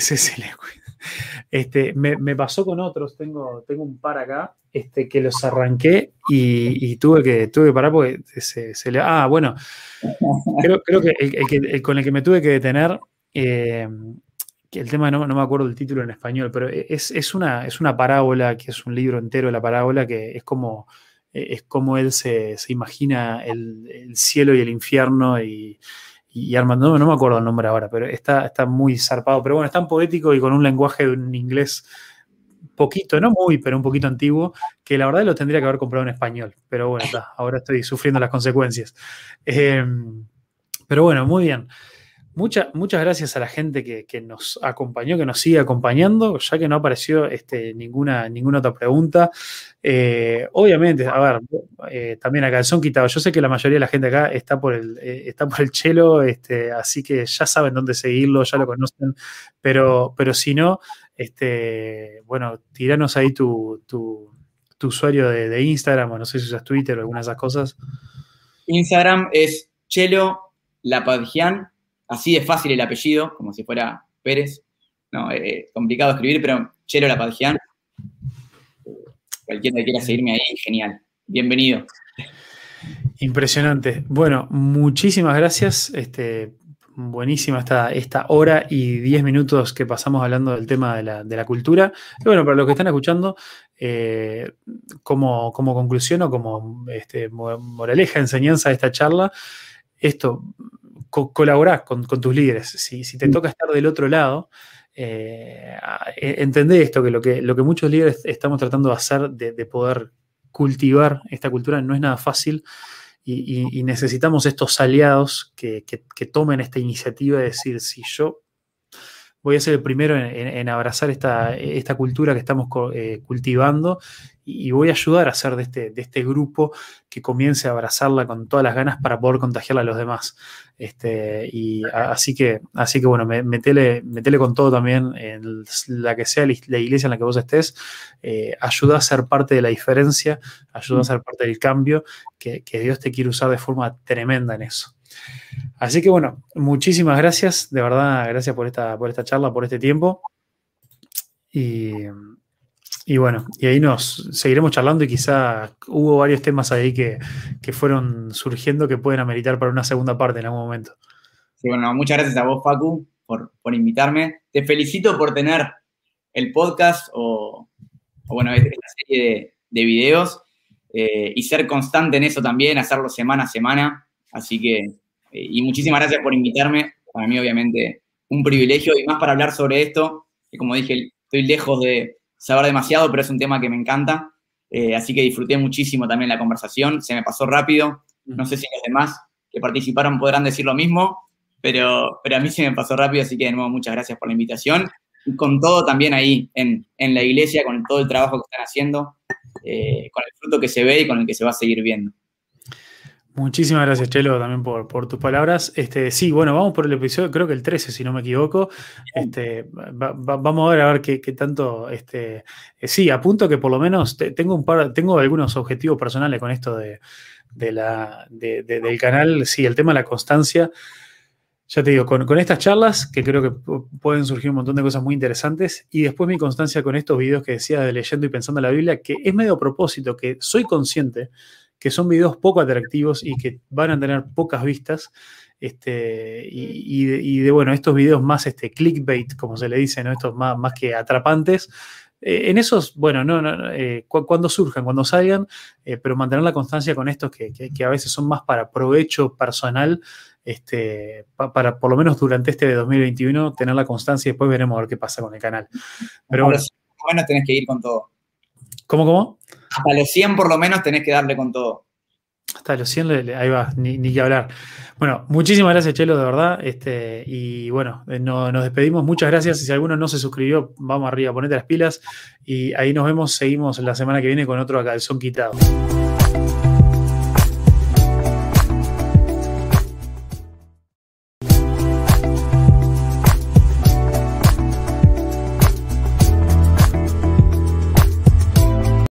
Este, me, pasó con otros, tengo, tengo un par acá, este, que los arranqué y, tuve, que, tuve que parar porque se, le... Ah, bueno, creo, que, el, con el que me tuve que detener, eh, el tema no, me acuerdo el título en español, pero es, una, es una parábola, que es un libro entero la parábola, que es como, es como él se, imagina el, cielo y el infierno y y Armando, no, me acuerdo el nombre ahora, pero está, está muy zarpado. Pero bueno, es tan poético y con un lenguaje de un inglés poquito, no muy, pero un poquito antiguo, que la verdad lo tendría que haber comprado en español. Pero bueno, ahora estoy sufriendo las consecuencias. Em, pero bueno, muy bien muchas gracias a la gente que, nos acompañó, que nos sigue acompañando, ya que no apareció este, ninguna, ninguna otra pregunta. Eh, obviamente, a ver, eh, también a calzón quitado. Yo sé que la mayoría de la gente acá está por el, eh, está por el chelo, este, así que ya saben dónde seguirlo, ya lo conocen, pero, pero si no, este, bueno, tiranos ahí tu, usuario de, Instagram, o no sé si usas Twitter o alguna de esas cosas. Instagram es Chelo Lapadjian así de fácil el apellido, como si fuera Pérez. No, eh, complicado escribir, pero Chelo Lapadjian. cualquiera que quiera seguirme ahí, genial. Bienvenido. Impresionante. Bueno, muchísimas gracias. Este, buenísima esta, esta hora y diez minutos que pasamos hablando del tema de la, cultura. Y bueno, para los que están escuchando, eh, como, conclusión o como este, moraleja, enseñanza de esta charla, esto, colaborar con, tus líderes. Si, te mm. toca estar del otro lado, eh, e, entendé esto, que lo, que lo que muchos líderes estamos tratando de hacer, de poder cultivar esta cultura, no es nada fácil y, necesitamos estos aliados que, tomen esta iniciativa de decir, si yo voy a ser el primero en, abrazar esta, esta, cultura que estamos eh, cultivando y, voy a ayudar a hacer de este, de este grupo que comience a abrazarla con todas las ganas para poder contagiarla a los demás. Este, y así que, así que bueno, metele, con todo también en la que sea la iglesia en la que vos estés, eh, ayuda a ser parte de la diferencia, ayuda a ser parte del cambio, que, Dios te quiere usar de forma tremenda en eso. Así que bueno, muchísimas gracias, de verdad, gracias por esta, por esta charla, por este tiempo. Y, y bueno, y ahí nos seguiremos charlando y quizá hubo varios temas ahí que, fueron surgiendo que pueden ameritar para una segunda parte en algún momento. Sí, bueno, muchas gracias a vos, Facu, por, invitarme. Te felicito por tener el podcast o, bueno, esta serie de, videos eh, y ser constante en eso también, hacerlo semana a semana. Así que, y muchísimas gracias por invitarme. Para mí, obviamente, un privilegio y más para hablar sobre esto, que como dije, estoy lejos de, saber demasiado, pero es un tema que me encanta. Eh, así que disfruté muchísimo también la conversación, se me pasó rápido. No sé si los demás que participaron podrán decir lo mismo, pero, pero a mí se me pasó rápido, así que de nuevo muchas gracias por la invitación. Y con todo también ahí en, en la iglesia, con todo el trabajo que están haciendo, eh, con el fruto que se ve y con el que se va a seguir viendo. Muchísimas gracias, Chelo, también por, tus palabras. Este, sí, bueno, vamos por el episodio, creo que el 13, si no me equivoco. Este, vamos a ver a ver qué, tanto. Este, eh, sí, apunto que por lo menos tengo un par, tengo algunos objetivos personales con esto de, la, del canal. Sí, el tema de la constancia. Ya te digo, con, con, estas charlas, que creo que pueden surgir un montón de cosas muy interesantes, y después mi constancia con estos videos que decía de leyendo y pensando la Biblia, que es medio propósito, que soy consciente que son videos poco atractivos y que van a tener pocas vistas. Este, y, de, bueno, estos videos más este, clickbait, como se le dice, ¿no? estos más, más que atrapantes. Eh, en esos, bueno, no, no eh, cuando surjan, cuando salgan, eh, pero mantener la constancia con estos que, a veces son más para provecho personal, este, para por lo menos durante este de 2021 tener la constancia y después veremos a ver qué pasa con el canal. Pero bueno, bueno tenés que ir con todo. ¿Cómo, cómo? Hasta los 100 por lo menos tenés que darle con todo. Hasta los 100, ahí va, ni, ni que hablar. Bueno, muchísimas gracias, Chelo, de verdad. Este, y bueno, eh, nos despedimos. Muchas gracias. Si alguno no se suscribió, vamos arriba, ponete las pilas. Y ahí nos vemos. Seguimos la semana que viene con otro calzón quitado.